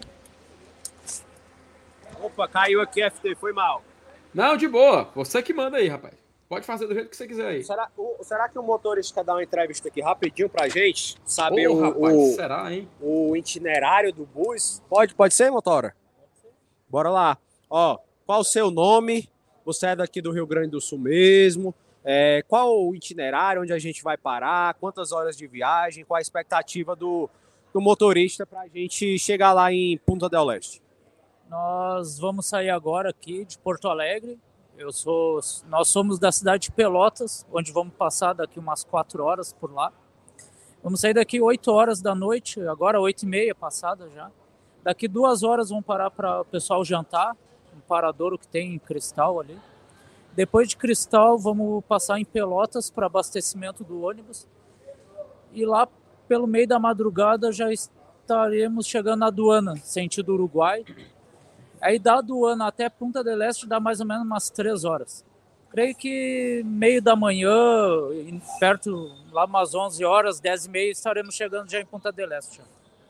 Opa, caiu aqui, FT, foi mal. Não, de boa. Você que manda aí, rapaz. Pode fazer do jeito que você quiser aí. Será, o- será que o motorista quer dar uma entrevista aqui rapidinho pra gente? Saber Ô, o, rapaz, o, será, hein? o itinerário do bus? Pode, pode ser, motora? Bora lá. Ó, qual o seu nome? Você é daqui do Rio Grande do Sul mesmo? É, qual o itinerário, onde a gente vai parar? Quantas horas de viagem? Qual a expectativa do, do motorista pra gente chegar lá em Punta del Leste? Nós vamos sair agora aqui de Porto Alegre. Eu sou, nós somos da cidade de Pelotas, onde vamos passar daqui umas quatro horas por lá. Vamos sair daqui 8 horas da noite, agora 8 e meia passada já. Daqui duas horas vamos parar para o pessoal jantar, um paradouro que tem em Cristal ali. Depois de Cristal, vamos passar em Pelotas para abastecimento do ônibus. E lá, pelo meio da madrugada, já estaremos chegando na aduana, sentido Uruguai. Aí da aduana até Punta del Este dá mais ou menos umas três horas. creio que meio da manhã, perto, lá umas 11 horas, 10 e meia, estaremos chegando já em Punta del Este.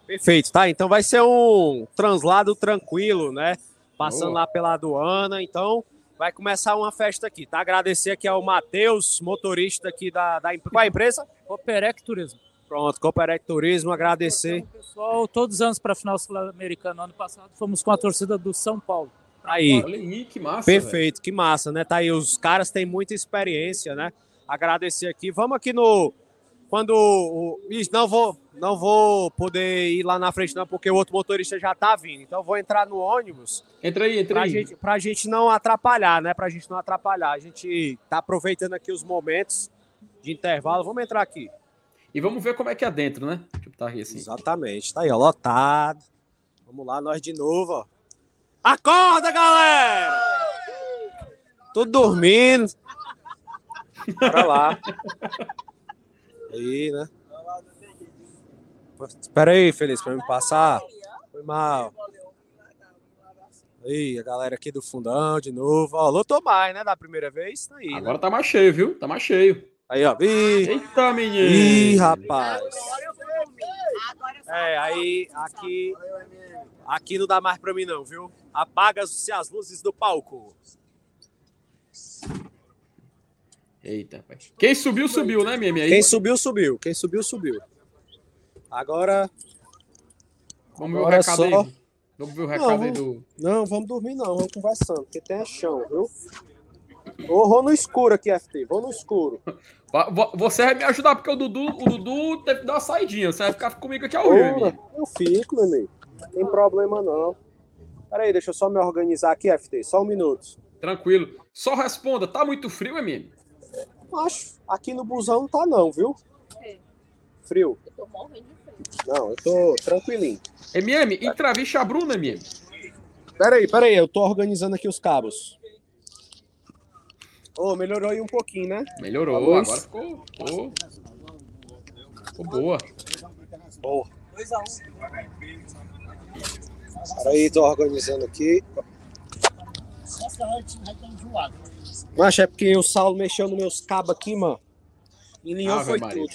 Perfeito, tá? Então vai ser um translado tranquilo, né? Passando Boa. lá pela aduana. Então vai começar uma festa aqui, tá? Agradecer aqui ao Matheus, motorista aqui da, da qual é a empresa? Cooperec Turismo. Pronto, Cooperec Turismo, agradecer. Pessoal, todos os anos para a final sul-americana, ano passado, fomos com a torcida do São Paulo. Aí. Olha aí, que massa. Perfeito, que massa, né? Tá aí, os caras têm muita experiência, né? Agradecer aqui. Vamos aqui no. Quando. o- Ih, não vou, não vou poder ir lá na frente, não, porque o outro motorista já tá vindo. Então eu vou entrar no ônibus. Entra aí, entra pra aí. Gente, pra gente não atrapalhar, né? Pra gente não atrapalhar. A gente tá aproveitando aqui os momentos de intervalo. Vamos entrar aqui. E vamos ver como é que é dentro, né? Botar aqui assim. Exatamente. Tá aí, ó, lotado. Vamos lá, nós de novo, ó. Acorda, galera! Tudo dormindo. Bora lá. Aí, né? Espera aí, Feliz, pra me passar. Foi mal. Aí, a galera aqui do fundão de novo. Ó, lotou mais, né? Da primeira vez. Tá aí, né? Agora tá mais cheio, viu? Tá mais cheio. Aí, ó. Ih, Eita, menino. Ih, rapaz. É, aí aqui. Aqui não dá mais pra mim, não, viu? Apaga-se as luzes do palco. Eita, rapaz. Quem subiu, subiu, né, Mimi? Aí, Quem subiu, subiu. Quem subiu, subiu. Agora. Vamos ver o recado só- aí. Vamos ver o recado aí vamos- do. Não, vamos dormir não, vamos conversando, porque tem chão, viu? Ô, vou no escuro aqui, FT, vou no escuro. Você vai me ajudar, porque o Dudu, o Dudu teve que dar uma saidinha. Você vai ficar comigo aqui ao vivo, eu fico, meu amigo. Não tem problema não. Peraí, deixa eu só me organizar aqui, FT, só um minuto. Tranquilo. Só responda, tá muito frio, Mimi? Acho, aqui no busão não tá não, viu? Frio. Não, eu tô tranquilinho. MM, entrevista a Bruna, MM. Peraí, peraí, eu tô organizando aqui os cabos. Ô, melhorou aí um pouquinho, né? Melhorou, agora ficou, ficou. Ficou boa. Boa. Peraí, tô organizando aqui. Mas é porque o Saulo mexeu nos meus cabos aqui, mano. E Ave foi Maria. tudo.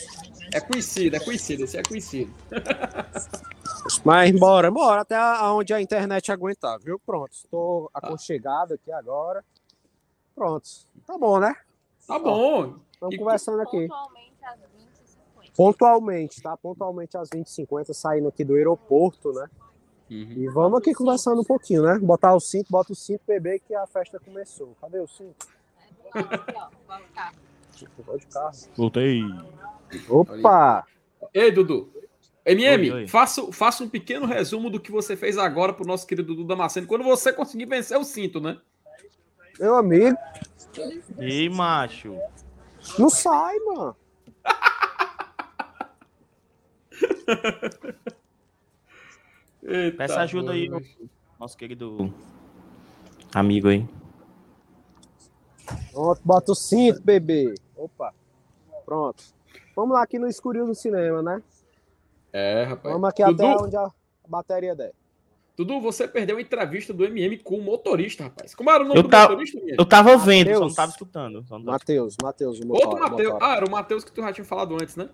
É conhecido, é conhecido, esse é conhecido. Mas bora, bora até onde a internet aguentar, viu? Pronto, estou aconchegado aqui agora. Pronto, tá bom, né? Tá bom. Estamos conversando aqui. Pontualmente, tá? Pontualmente às 20h50, saindo aqui do aeroporto, né? Uhum. E vamos aqui conversando um pouquinho, né? Botar o cinto, bota o cinto, bebê, que a festa começou. Cadê o cinto? Vou de carro. Voltei. Opa! Ei, Dudu. MM, Oi, oi. Faça, faça um pequeno resumo do que você fez agora pro nosso querido Dudu Damasceno, quando você conseguir vencer o cinto, né? Meu amigo, Ei, macho. não sai, mano. Eita, Peça ajuda aí, nosso querido amigo aí. Pronto, bota o cinto, bebê. Opa. Pronto. Vamos lá aqui no escurinho do cinema, né? É, rapaz. Vamos aqui Dudu, até onde a bateria der. Dudu, você perdeu a entrevista do MM com o motorista, rapaz. Como era o nome Eu, do ta... motorista, MM? eu tava vendo, só não tava escutando. Só não tava... Matheus, Matheus, Outro Matheus. Ah, era o Matheus que tu já tinha falado antes, né?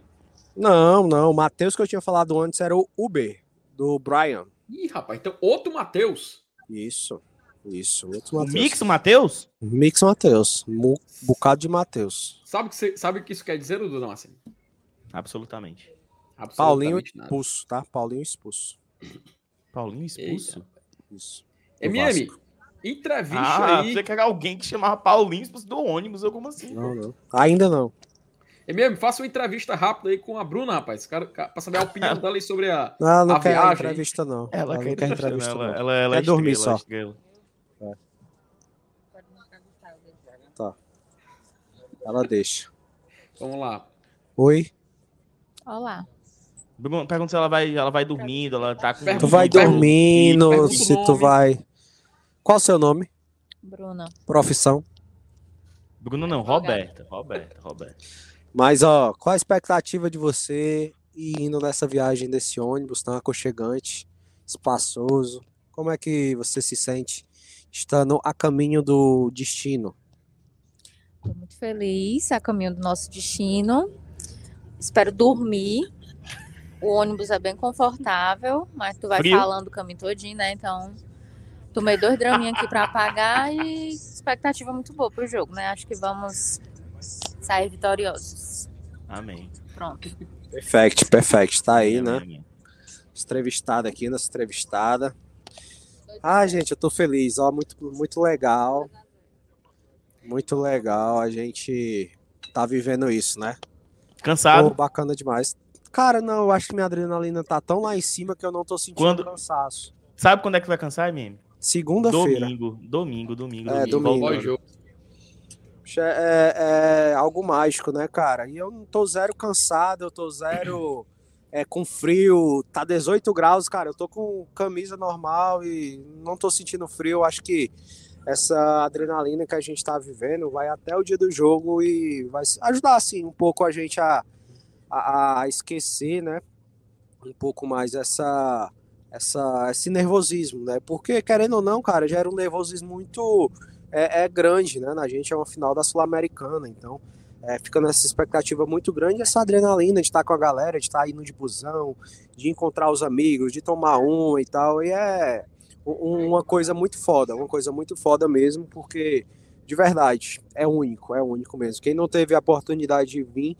Não, não. O Matheus que eu tinha falado antes era o Uber, do Brian. Ih, rapaz, então outro Matheus. Isso, isso. Outro O Matheus. Mix Matheus? Mix Matheus. Mu- bocado de Matheus. Sabe o que, você- sabe o que isso quer dizer, Dudu Damasceno? Absolutamente. Paulinho Absolutamente nada. expulso, tá? Paulinho expulso. Paulinho expulso? Isso. Do MM, entrevista Ah, aí. você quer alguém que chamava Paulinho expulso do ônibus ou como assim? Não, não. Ainda não. MM, faça uma entrevista rápida aí com a Bruna, rapaz. Cara, ca- pra saber a opinião dela aí sobre a, Não, não a quer viagem. entrevista, não. Ela, não quer quer entrevista, entrevista, ela, não. ela, ela quer é dormir estrela, só. estrela. Tá. Ela deixa. Vamos lá. Oi? Olá. Pergun- Pergunta se ela vai, ela vai dormindo, ela tá com. Tu vai dormindo, pergunta se tu vai. Qual o seu nome? Bruna. Profissão? Bruno não, Roberta. Roberta, Roberta. Mas, ó, qual a expectativa de você ir indo nessa viagem desse ônibus tão aconchegante, espaçoso? Como é que você se sente estando a caminho do destino? Tô muito feliz, a caminho do nosso destino. Espero dormir. O ônibus é bem confortável, mas tu vai Frio? falando o caminho todinho, né? Então, tomei dois draminhas aqui para apagar e expectativa muito boa pro jogo, né? Acho que vamos sair vitoriosos. Amém. Pronto. Perfect, perfect. Tá aí, né? Entrevistada aqui, nossa entrevistada. Ah, gente, eu tô feliz, ó, muito, muito legal. Muito legal a gente tá vivendo isso, né? Cansado? Pô, bacana demais. Cara, não, eu acho que minha adrenalina tá tão lá em cima que eu não tô sentindo Quando- cansaço. Sabe quando é que vai cansar, MM? Segunda-feira. Domingo, domingo, domingo. É, domingo. É, é algo mágico, né, cara? E eu não tô zero cansado, eu tô zero é, com frio, tá 18 graus, cara. Eu tô com camisa normal e não tô sentindo frio. Acho que essa adrenalina que a gente tá vivendo vai até o dia do jogo e vai ajudar, assim, um pouco a gente a, a, a esquecer, né? Um pouco mais essa, essa, esse nervosismo, né? Porque, querendo ou não, cara, já era um nervosismo muito é, é grande, né? Na gente é uma final da Sul-Americana, então é, fica nessa expectativa muito grande, essa adrenalina de estar com a galera, de estar indo de busão, de encontrar os amigos, de tomar um e tal, e é um- uma coisa muito foda, uma coisa muito foda mesmo, porque de verdade é único, é único mesmo. Quem não teve a oportunidade de vir,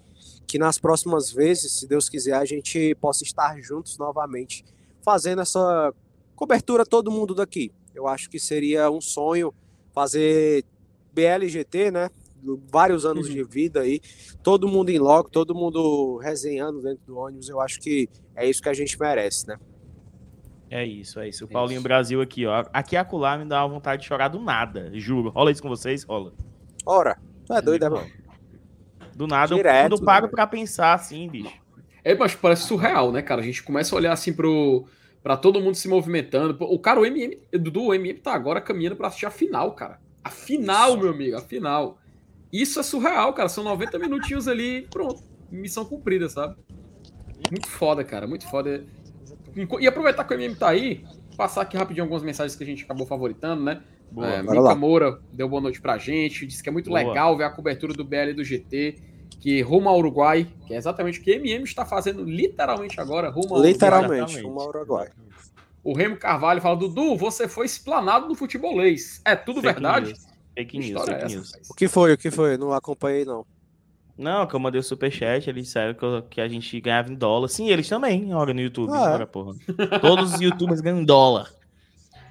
que nas próximas vezes, se Deus quiser, a gente possa estar juntos novamente, fazendo essa cobertura todo mundo daqui. Eu acho que seria um sonho fazer BLGT, né? Vários anos de vida aí, todo mundo em loco, todo mundo resenhando dentro do ônibus. Eu acho que é isso que a gente merece, né? É isso, é isso. O Paulinho Brasil aqui, ó. Aqui e acolá me dá uma vontade de chorar do nada, juro. Rola isso com vocês? Rola. Ora, tu é doido, é, mano? Do nada, eu- Direto, eu paro né? pra pensar assim, bicho. É, mas parece surreal, né, cara? A gente começa a olhar assim pro. Pra todo mundo se movimentando. O cara, o MM, Dudu, o MM tá agora caminhando pra assistir a final, cara. A final, meu amigo, a final. Isso é surreal, cara. São 90 minutinhos ali, pronto. Missão cumprida, sabe? Muito foda, cara. Muito foda. E aproveitar que o MM tá aí, passar aqui rapidinho algumas mensagens que a gente acabou favoritando, né? Boa. É, Mica lá. Moura deu boa noite pra gente, disse que é muito Boa. legal ver a cobertura do BL e do GT, que rumo ao Uruguai, que é exatamente o que MM está fazendo literalmente agora, rumo ao Literalmente, Uruguai. uma Uruguai. O Remo Carvalho fala, Dudu, você foi explanado no futebolês. É tudo Fake verdade? news. Fake Que news, fake é news. O que foi? O que foi? Não acompanhei, não. Não, que eu mandei o superchat, eles disseram que, eu- que a gente ganhava em dólar. Sim, eles também, olha no YouTube. Ah, é? olha, porra. Todos os youtubers ganham em dólar.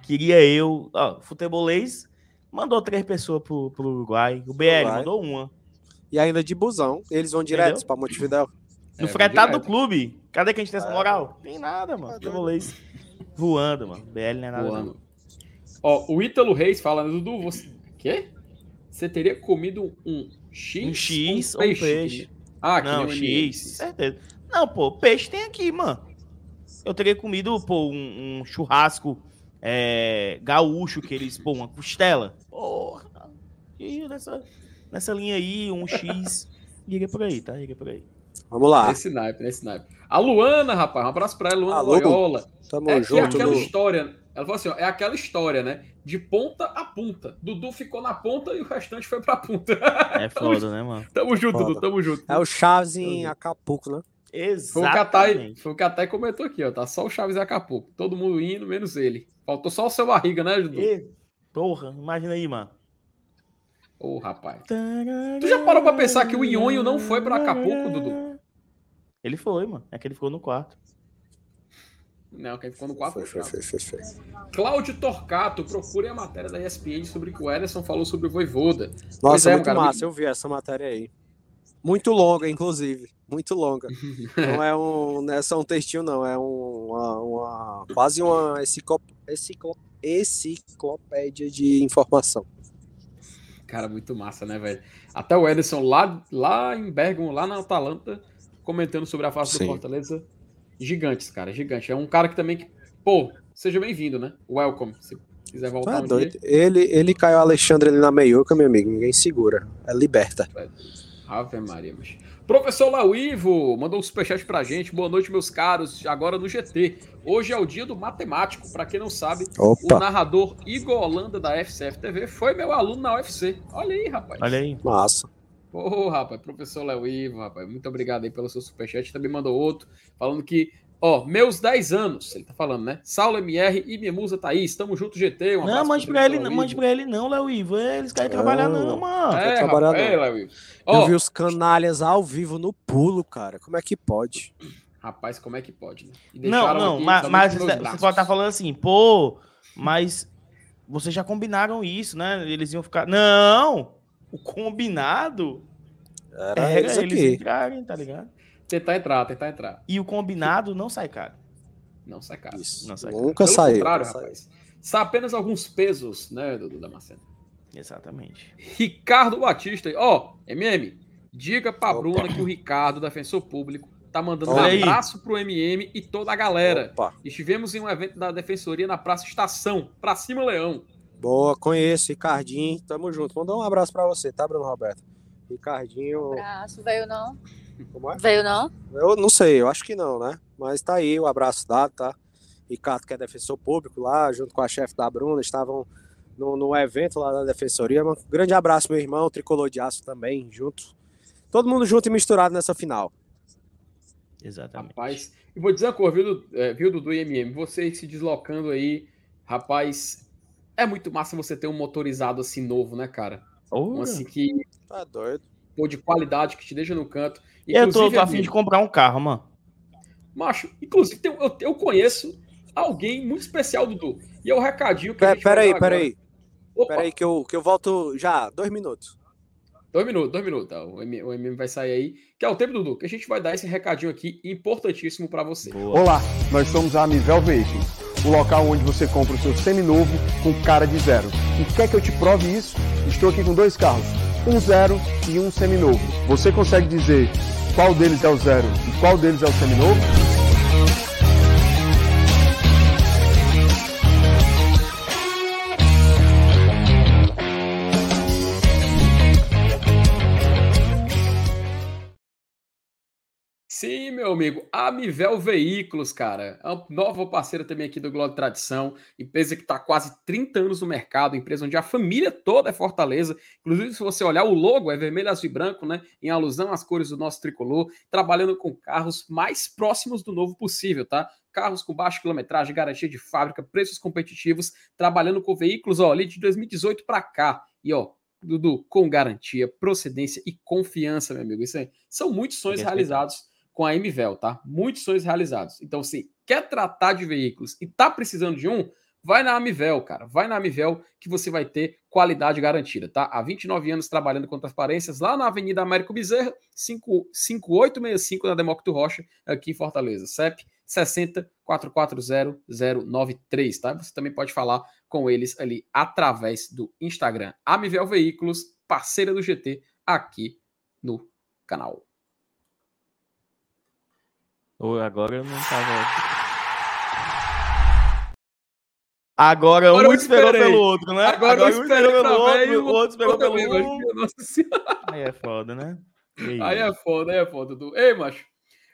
Queria eu. Ó, futebolês mandou três pessoas pro, pro Uruguai. O BL Uruguai. mandou uma. E ainda de busão. Eles vão direto pra Montevidéu. No É, fretado do clube. Cadê que a gente tem essa É. moral? Tem nada, mano. Futebolês voando, mano. BL não é nada. não. Voando. Ó, o Ítalo Reis fala, Dudu, você. Quê? Você teria comido um X? Um X ou um peixe. Ah, que não. X, certeza. Não, pô, peixe tem aqui, mano. Eu teria comido, pô, um, um churrasco é, gaúcho, que eles, pô, uma costela. Porra. E nessa, nessa linha aí, um X. Iria por aí, tá? Iria por aí. Vamos lá. Nesse naipe, nesse naipe. A Luana, rapaz, um abraço pra ela, Luana Alô? Loyola. Tamo é que é junto, aquela Lu. história. Ela falou assim: ó, é aquela história, né? De ponta a ponta. Dudu ficou na ponta e o restante foi pra ponta. É foda, né, mano? Tamo junto, Foda. Dudu, tamo junto. É o Chaves em Acapulco, né? Foi o Catai, Exatamente. foi o Catai comentou aqui, ó. Tá só o Chaves e Acapulco. Todo mundo indo, menos ele. Faltou só o seu barriga, né, Dudu? E, porra, imagina aí, mano. Ô, rapaz. Tu já parou pra pensar que o Ionho não foi pra Acapulco, Dudu? Ele foi, mano. É que ele ficou no quarto. Não, quem ficou no quarto Foi, foi foi, foi, foi. Cláudio Torcato, procure a matéria da ESPN sobre o que o Ederson falou sobre o Voivoda. Pois Nossa, é, muito cara, massa. Eu vi essa matéria aí. Muito longa, inclusive. Muito longa. Não é um, não é só um textinho, não. É um- uma, uma- quase uma enciclo- enciclo- enciclopédia de informação. Cara, muito massa, né, velho? Até o Ederson lá, lá em Bergamo, lá na Atalanta, comentando sobre a fase do. Fortaleza. Gigantes, cara, gigante. É um cara que também, que, pô, seja bem-vindo, né? Welcome, se quiser voltar é um doido. dia. Ele, ele caiu Alexandre ali na meiuca, meu amigo. Ninguém segura. É liberta. Ave Maria, mas... Professor Lauivo mandou um superchat pra gente. Boa noite, meus caros. Agora no GT. Hoje é o dia do matemático. Pra quem não sabe, Opa. o narrador Igor Holanda da FCF TV foi meu aluno na UFC. Olha aí, rapaz. Olha aí. Massa. Ô, rapaz, professor Léo Ivo, rapaz, muito obrigado aí pelo seu superchat. Também mandou outro, falando que, ó, meus 10 anos, ele tá falando, né? Saulo MR e minha musa Thaís, tamo junto, GT. Um Não, mande pra ele, não, mande pra ele não, Léo Ivo. Eles querem trabalhar não, mano. É, trabalhar rapaz, não. é, Léo Ivo. Eu vi os canalhas ao vivo no pulo, cara. Como é que pode? rapaz, como é que pode, né? Não, não, aqui mas, mas você, braços. pode estar falando assim, pô, mas vocês já combinaram isso, né? Eles iam ficar. Não! O combinado Era era eles eles aqui. entrarem, tá ligado? Tentar entrar, tentar entrar. E o combinado não sai caro. Não sai caro. Isso. Não sai Nunca Pelo saiu. contrário, rapaz. São apenas alguns pesos, né, Dudu Damasceno? Exatamente. Ricardo Batista. Ó, MM, diga pra Opa. Bruna que o Ricardo, defensor público, tá mandando Olha um aí. abraço pro MM e toda a galera. Opa. Estivemos em um evento da Defensoria na Praça Estação. Pra cima, Leão. Boa, conheço, Ricardinho. Tamo junto. Mandar um abraço pra você, tá, Bruno Roberto? Ricardinho. Abraço, veio não? Como é? Veio não? Eu não sei, eu acho que não, né? Mas tá aí o abraço dado, tá? Ricardo, que é defensor público lá, junto com a chefe da Bruna, estavam no, no evento lá da defensoria. Um grande abraço, meu irmão, tricolor de aço também, junto. Todo mundo junto e misturado nessa final. Exatamente. Rapaz, e vou dizer uma coisa, viu, Dudu- é, viu, Dudu e MM? Vocês se deslocando aí, rapaz, é muito massa você ter um motorizado assim novo, né, cara? Um assim que, Tá doido. pô, de qualidade, que te deixa no canto. Eu tô, tô Inclusive, a fim de comprar um carro, mano. Macho, inclusive, eu, eu conheço alguém muito especial, Dudu. E é o recadinho que a Pera, gente vai pera aí, dar pera agora. aí. Opa, Pera aí que eu, que eu volto já, dois minutos. Dois minutos, dois minutos. tá? O MM, o MM vai sair aí. Que é o tempo, Dudu, que a gente vai dar esse recadinho aqui importantíssimo pra você. Olá, nós somos a Amivel Veículos, o local onde você compra o seu seminovo com cara de zero. E quer que eu te prove isso? Estou aqui com dois carros, um zero e um seminovo. Você consegue dizer qual deles é o zero e qual deles é o seminovo? Sim, meu amigo, a Mivel Veículos, cara, é uma nova parceira também aqui do Globo Tradição, empresa que está quase 30 anos no mercado, empresa onde a família toda é Fortaleza, inclusive se você olhar o logo é vermelho, azul e branco, né, em alusão às cores do nosso tricolor, trabalhando com carros mais próximos do novo possível, tá? Carros com baixa quilometragem, garantia de fábrica, preços competitivos, trabalhando com veículos, ó, ali de 2018 para cá, e ó, Dudu, com garantia, procedência e confiança, meu amigo, isso aí, são muitos sonhos realizados com a MVEL, tá? Muitos sonhos realizados. Então, se quer tratar de veículos e tá precisando de um, vai na Amivel, cara. Vai na Amivel que você vai ter qualidade garantida, tá? Há 29 anos trabalhando com transparências lá na Avenida Américo Bezerra, 5- 5865 na Demócrito Rocha, aqui em Fortaleza. CEP 60 440 093, tá? Você também pode falar com eles ali através do Instagram. Amivel Veículos, parceira do GT, aqui no canal. Ou agora eu não tava. Agora um Agora eu esperou pelo outro, né? Agora eu um esperou pelo e outro, o outro esperou outro pelo um. Nossa Senhora. Aí é foda, né? E Aí é foda, aí é foda, Dudu. Ei, macho.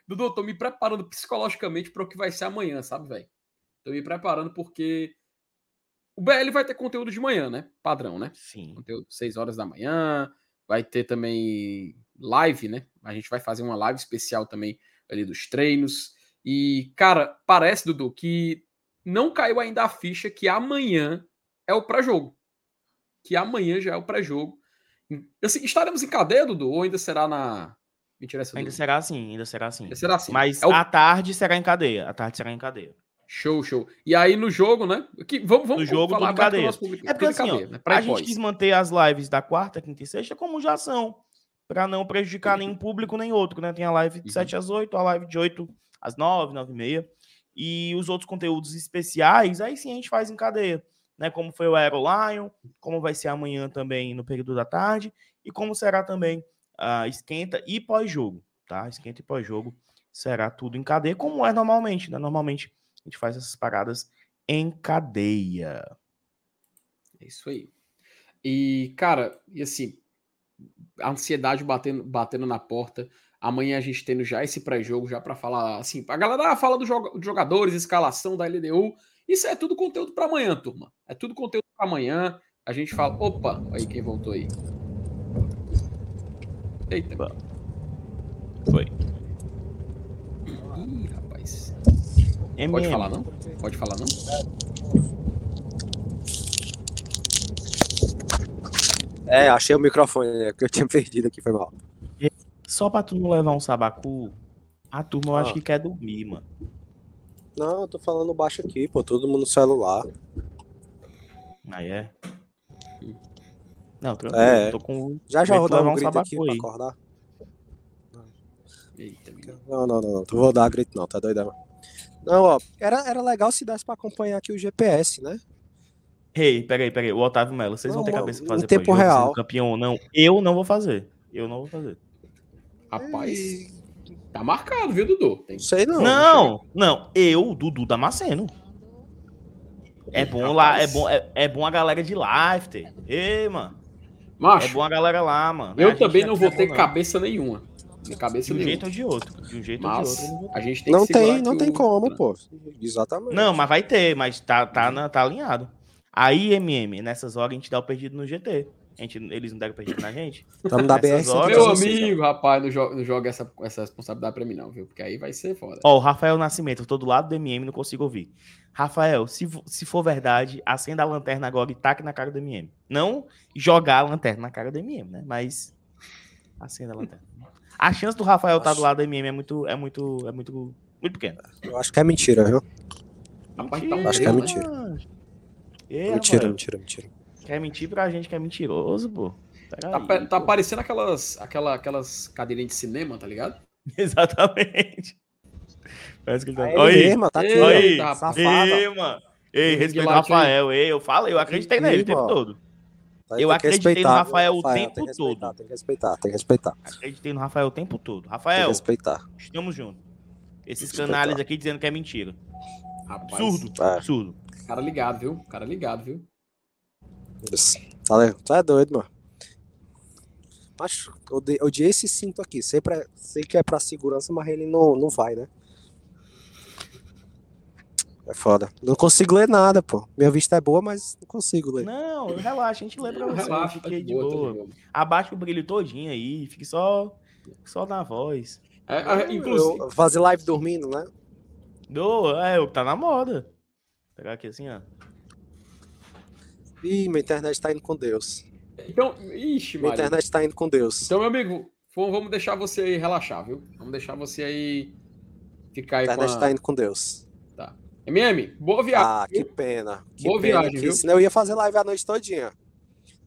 Dudu, tô me preparando psicologicamente para o que vai ser amanhã, sabe, velho? Tô me preparando porque o BL vai ter conteúdo de manhã, né? Padrão, né? Sim. Conteúdo 6 horas da manhã. Vai ter também live, né? A gente vai fazer uma live especial também ali dos treinos. E, cara, parece, Dudu, que não caiu ainda a ficha que amanhã é o pré-jogo. Que amanhã já é o pré-jogo. Assim, estaremos em cadeia, Dudu? Ou ainda será na. Mentira, essa Ainda será assim, ainda será assim. Ainda será assim. Mas É o- à tarde será em cadeia. À tarde será em cadeia. Show, show. E aí no jogo, né? Que, vamos, vamos no jogo, falar pro cadeia. nosso público. É porque assim, ó, cadeia, né? Pré a gente quis manter as lives da quarta, quinta e sexta como já são. Pra não prejudicar nenhum público nem outro, né? Tem a live Uhum. de 7 às 8, a live de 8 às 9, 9 e meia. E os outros conteúdos especiais, aí sim a gente faz em cadeia. Né? Como foi o Aero Lion, como vai ser amanhã também no período da tarde, e como será também a esquenta e pós-jogo, tá? Esquenta e pós-jogo será tudo em cadeia, como é normalmente, né? Normalmente a gente faz essas paradas em cadeia. É isso aí. E, cara, e assim, a ansiedade batendo, batendo na porta. Amanhã a gente tendo já esse pré-jogo, já para falar assim. A galera ah, fala dos jogadores, escalação da LDU. Isso é tudo conteúdo para amanhã, turma. É tudo conteúdo para amanhã. A gente fala. Opa, aí quem voltou aí. Eita. Foi. Ih, rapaz. MM. Pode falar não? Pode falar não? É, achei o microfone, né, que eu tinha perdido aqui, foi mal. Só pra tu não levar um sabacu, a turma eu acho Ah. que quer dormir, mano. Não, eu tô falando baixo aqui, pô, todo mundo no celular. Aí é. Não, tranquilo. É, Tô com. já já vou dar um grito sabacu aqui pra aí. acordar. Eita. Não, não, não, não, não vou dar grito não, tá doidão. Não, ó, era, era legal se desse pra acompanhar aqui o GPS, né? Ei, peraí, peraí. O Otávio Melo, vocês vão Não, ter mano, cabeça pra fazer tempo real. campeão ou não? Eu não vou fazer. Eu não vou fazer. Rapaz, tá marcado, viu, Dudu? Tem... Sei não. Não, não. Eu, Dudu Damasceno. É bom lá, é bom, é, é bom a galera de live ter. Ei, mano. Macho, É bom a galera lá, mano. eu também não vou ter não. cabeça nenhuma. De cabeça De um nenhuma. jeito ou de outro. De um jeito ou de Mas outro. ter. a gente tem Não tem, não tem o- como, pô. Exatamente. Não, mas vai ter, mas tá, tá, na- tá alinhado. Aí, MM, nessas horas a gente dá o perdido no GT. A gente, eles não deram perdido na gente? Tamo da Nessas BR horas- Meu Nossa, amigo, rapaz, não joga, não joga essa, essa responsabilidade pra mim, não, viu? Porque aí vai ser foda. Ó, o Rafael Nascimento, eu tô do lado do MM, não consigo ouvir. Rafael, se, se for verdade, acenda a lanterna agora e taque na cara do MM. Não jogar a lanterna na cara do MM, né? Mas acenda a lanterna. A chance do Rafael estar do lado do MM é muito, é muito, é muito, muito pequena. Eu acho que é mentira, viu? Rapaz, tá um Acho que é né? mentira. Ei, Mentira, Rafael, mentira, mentira. Quer mentir pra gente que é mentiroso, pô. Pera Tá, aí, tá pô. parecendo aquelas, aquela, aquelas cadeirinhas de cinema, tá ligado? Exatamente. Parece que ele tá. Aí aí. mesmo, tá aqui, ó. Ei, tá, ei, mano. Ei, respeita o. Rafael. Ei, eu falo, eu acreditei nele o tempo todo. Eu acreditei no Rafael o tempo tem que respeitar, todo. Tem que respeitar, tem que respeitar. Tem Acreditei no Rafael o tempo todo. que Rafael, respeitar. estamos juntos. Esses canalhas aqui dizendo que é mentira. Rapaz, Absurdo, É. absurdo. Cara ligado, viu? Cara ligado, viu? Tá, tá doido, mano. Mas ode- odiei esse cinto aqui. Sempre é- sei que é pra segurança, mas ele não, não vai, né? É foda. Não consigo ler nada, pô. Minha vista é boa, mas não consigo ler. Não, relaxa, a gente lê pra você. Relaxa, tá de boa, tá de boa. boa. Abaixa o brilho todinho aí, fique só, só na voz. É, é, inclusive, Eu fazer live dormindo, né? Do, é, o que tá na moda. Vou pegar aqui assim, ó. Ih, minha internet tá indo com Deus. então, ixi, Minha Maria. internet tá indo com Deus. Então, meu amigo, vamos deixar você aí relaxar, viu? Vamos deixar você aí ficar aí A com internet a... tá indo com Deus. Tá. MM, boa viagem. Ah, que viu? pena. Que Boa pena, viagem, que viu? senão eu ia fazer live a noite todinha.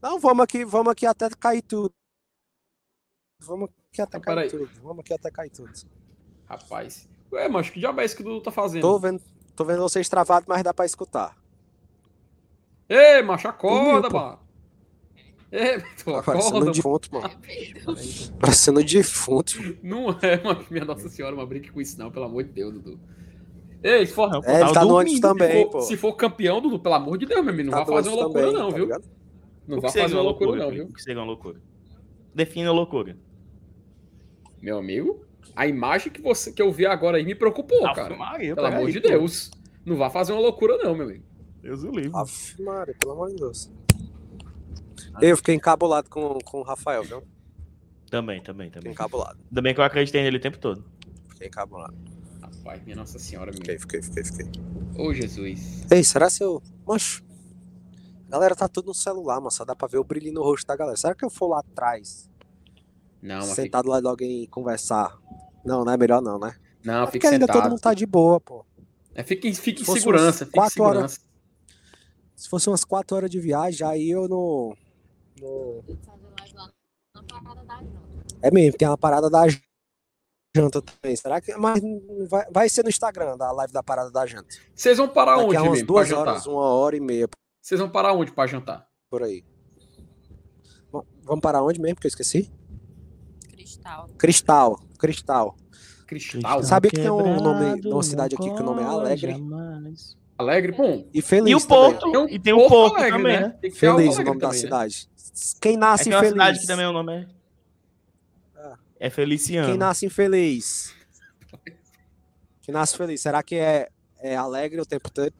Não, vamos aqui, vamos aqui até cair tudo. Vamos aqui até Ah, cair tudo. Vamos aqui até cair tudo. Rapaz. Ué, mas que diabo é isso que o Dudu tá fazendo? Tô vendo, tô vendo vocês travados, mas dá pra escutar. Ei, macho, acorda, mano. Ei, tu Tá acorda, defunto, mano. Parecendo um defunto. Não é, mano. Minha Nossa Senhora, não brinque com isso, não, pelo amor de Deus, Dudu. Ei, se for, Não, É, ele tá no ônibus se também, for, pô. se for campeão, Dudu, pelo amor de Deus, meu amigo, não Tá vai no fazer uma loucura, também, não, tá viu? ligado? Não vai fazer uma loucura, não, Felipe? viu? O que seria uma loucura? Defina a loucura. Meu amigo, a imagem que, você, que eu vi agora aí me preocupou, Ave cara. Maria, Pelo amor de pô. Deus. Não vai fazer uma loucura, não, meu amigo. Deus o livre. Aff, Maria, pelo amor de Deus. Eu fiquei encabulado com, com o Rafael, viu? Também, também, Fiquei também. encabulado. Ainda bem que eu acreditei nele o tempo todo. Fiquei encabulado. Rapaz, minha Nossa Senhora, meu. Fiquei, fiquei, fiquei, fiquei. Ô, Jesus. Ei, será se eu. Macho. A galera tá tudo no celular, mano. Só dá pra ver o brilho no rosto da galera. Será que eu for lá atrás, Não, mas fica... sentado lá de alguém e conversar? Não, não é melhor não, né? Não, Porque fica ainda todo mundo tá de boa, pô. É, fica em, fica em segurança, fica em quatro horas- segurança. Se fosse umas 4 horas de viagem, aí eu não. não- É mesmo, tem uma parada da janta também. Será que. Mas vai, vai ser no Instagram, da live da parada da janta. Vocês vão parar Daqui onde, umas mesmo, duas jantar? horas, uma hora e meia Vocês vão parar onde pra jantar? por aí. Bom, Vamos parar onde mesmo? Que eu esqueci? Cristal. Cristal. Cristal. Cristal? Sabia que tem um nome numa cidade aqui que o nome é Alegre? Alegre, bom. E Feliz E o também. Porto, e tem o Porto Alegre, também, né? Tem que ter algo Feliz o nome da também, né? cidade. Quem nasce Aqui é uma cidade feliz. que também o nome é É Feliciano. Quem nasce infeliz? Quem nasce feliz? Será que é, é alegre o tempo todo?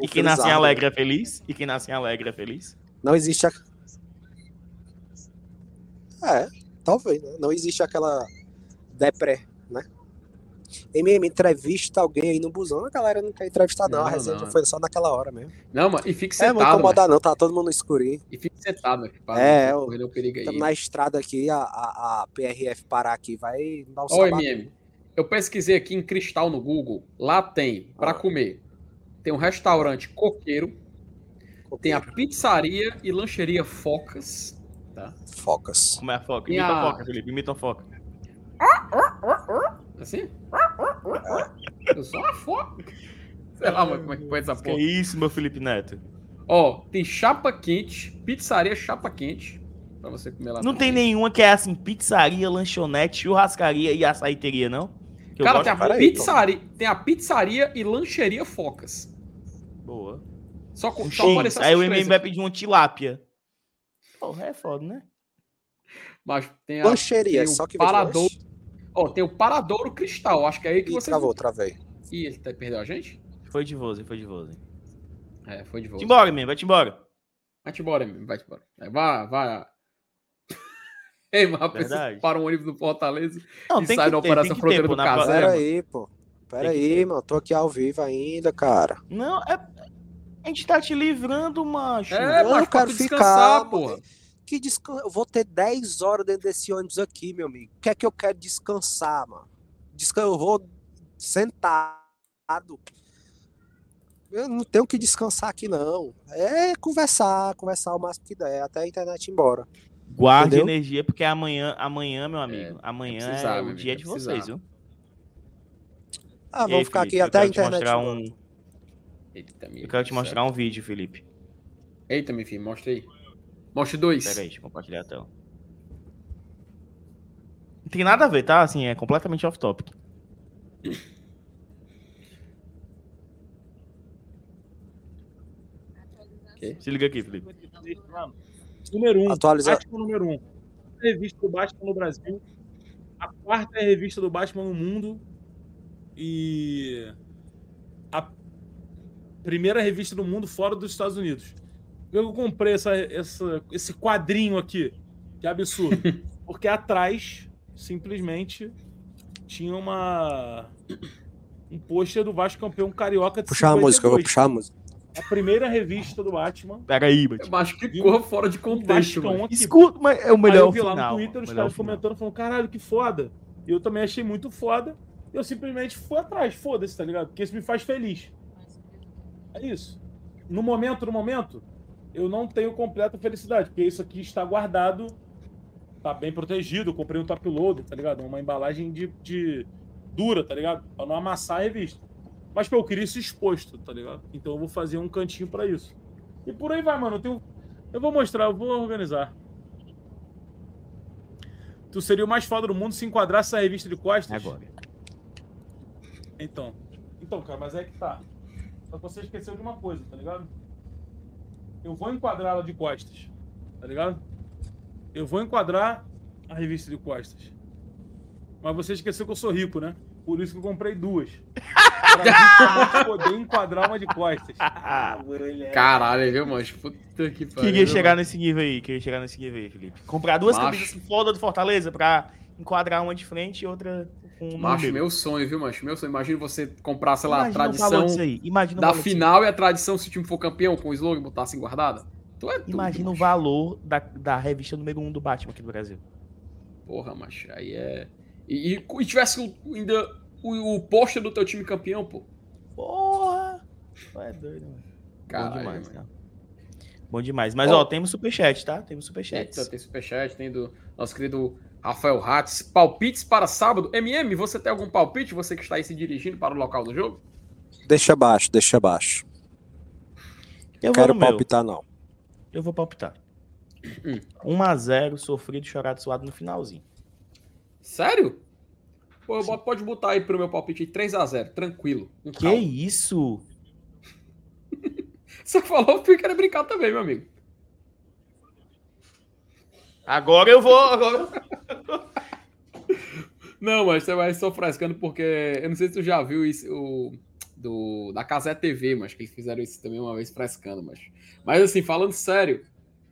E quem nasce em alegre é feliz? E quem nasce em alegre é feliz? Não existe a... É, talvez, né? Não existe aquela depré, né? MM, entrevista alguém aí no busão. A galera não quer entrevistar, não. Não, a resenha não. já foi só naquela hora mesmo. Não, mano, e fique É, sentado. não incomodar, não. Tá todo mundo no escurinho. E fique sentado, meu filho. pra É, não eu- o perigo aí. Estamos na estrada aqui, a, a, a PRF parar aqui, vai dar o Ó, sabato. MM, eu pesquisei aqui em Cristal no Google. Lá tem, Ah. pra comer, tem um restaurante coqueiro, tem a pizzaria e lancheria Focas. Tá? Focas. Como é a foca? Imita a- a foca, Felipe. Imita a foca. Assim? Eu sou uma foca. Sei lá, mano, como é que foi essa Que porra. isso, meu Felipe Neto? Ó, tem chapa quente, pizzaria chapa quente, pra você comer lá. Não tem nenhuma que é assim, pizzaria, lanchonete, churrascaria e açaiteria, não? Que eu Cara, tem a, pizzaria, tem a pizzaria e lancheria Focas. Boa. Só, com, só Aí o MM vai pedir uma tilápia. Porra, é foda, né? Mas tem a Lancheria, tem o só que lanche. Ó, tem o Paradouro Cristal. Acho que é aí que Ih, você. travou, travei. Ih, ele tá- perdeu a gente? Foi de voz, foi de voz. É, foi de. Vai-te embora, MM, vai-te embora. Vai-te embora, mesmo, vai-te embora. É, vai, vai. Ei, mas para um ônibus no Fortaleza Não, e tem sai que na ter, Operação tem Fronteira pô, do na. Pera aí, pô. Pera aí, mano. Tô aqui ao vivo ainda, cara. Não, é. A gente tá te livrando, macho. É, eu mas pra quero ficar, porra. Que descan... Eu vou ter 10 horas dentro desse ônibus aqui, meu amigo. O que é que eu quero descansar, mano? Descan... Eu vou sentado. Eu não tenho que descansar aqui, não. É conversar, conversar o máximo que der, até a internet ir embora. Guarde Entendeu? energia, porque amanhã, amanhã, meu amigo, amanhã é, precisar, meu o dia é de precisar. vocês, viu? Ah, vamos ficar Felipe, aqui eu até a quero te internet. um- Eita, meu Eu quero te mostrar um vídeo, Felipe. Eita, meu filho, mostra aí. Mostra dois. Pera aí, deixa eu compartilhar a tela. Não tem nada a ver, tá? Assim, é completamente off-topic. Se liga aqui, Felipe. Número 1. Um, Atualizar. Batman número 1. Um. A revista do Batman no Brasil. A quarta revista do Batman no mundo. E a primeira revista do mundo fora dos Estados Unidos. Eu comprei essa, essa, esse quadrinho aqui. Que é absurdo. Porque atrás, simplesmente, tinha uma. Um pôster do Vasco campeão carioca de Puxar a música, eu vou 52. puxar a música. A primeira revista do Batman. Pera aí, Bati. Eu acho que corra fora de Um contexto, aqui. Escuta, mas é o Aí melhor eu vi lá final. no Twitter os caras comentando, falando, caralho, que foda. E eu também achei muito foda. E eu simplesmente fui atrás, foda-se, tá ligado? Porque isso me faz feliz. É isso. No momento, no momento, eu não tenho completa felicidade, porque isso aqui está guardado, tá bem protegido. Eu comprei um top loader, tá ligado? Uma embalagem de, de dura, tá ligado? Pra não amassar a revista. Mas, pô, eu queria isso exposto, tá ligado? Então eu vou fazer um cantinho pra isso. E por aí vai, mano. Eu, tenho... eu vou mostrar, eu vou organizar. Tu seria o mais foda do mundo se enquadrasse essa revista de costas? Agora. Então. Então, cara, mas é que tá. Só que você esqueceu de uma coisa, tá ligado? Eu vou enquadrar ela de costas. Tá ligado? Eu vou enquadrar a revista de costas. Mas você esqueceu que eu sou rico, né? Por isso que eu comprei duas. Pra poder enquadrar uma de costas. Ah. Caralho, viu, mano? Puta que pariu. Queria chegar mano? nesse nível aí, queria chegar nesse nível aí, Felipe. Comprar duas Macho. camisas assim, foda do Fortaleza pra enquadrar uma de frente e outra com Macho, meu sonho, viu, macho? Meu sonho. Imagina você comprar, sei lá, Imagina a o tradição imagina o da final e a tradição se o time for campeão com o slogan botar assim guardada. Tu é tudo, Imagina o macho. valor da, da revista número 1 um do Batman aqui no Brasil. Porra, macho. Aí é. E, e, e tivesse o- ainda o, o pôster do teu time campeão, pô. Porra! É doido, mano. Caralho, Bom demais, mano. cara. Bom demais. Mas, Ó. ó, temos superchat, tá? Temos superchat. Tem superchat, tem do nosso querido Rafael Hatz. Palpites para sábado. MM, você tem algum palpite? Você que está aí se dirigindo para o local do jogo? Deixa abaixo, deixa abaixo. Eu vou Quero no meu. palpitar, não. Eu vou palpitar. Hum. 1x0, sofrido, chorado, suado no finalzinho. Sério? Pô, pode botar aí pro meu palpite 3x0, tranquilo. Um Que calma. isso? Você falou que eu queria brincar também, meu amigo. Agora eu vou. Agora... Não, mas você vai só frescando porque eu não sei se tu já viu isso, o do da Casé TV, mas que eles fizeram isso também uma vez frescando, mas mas assim, falando sério,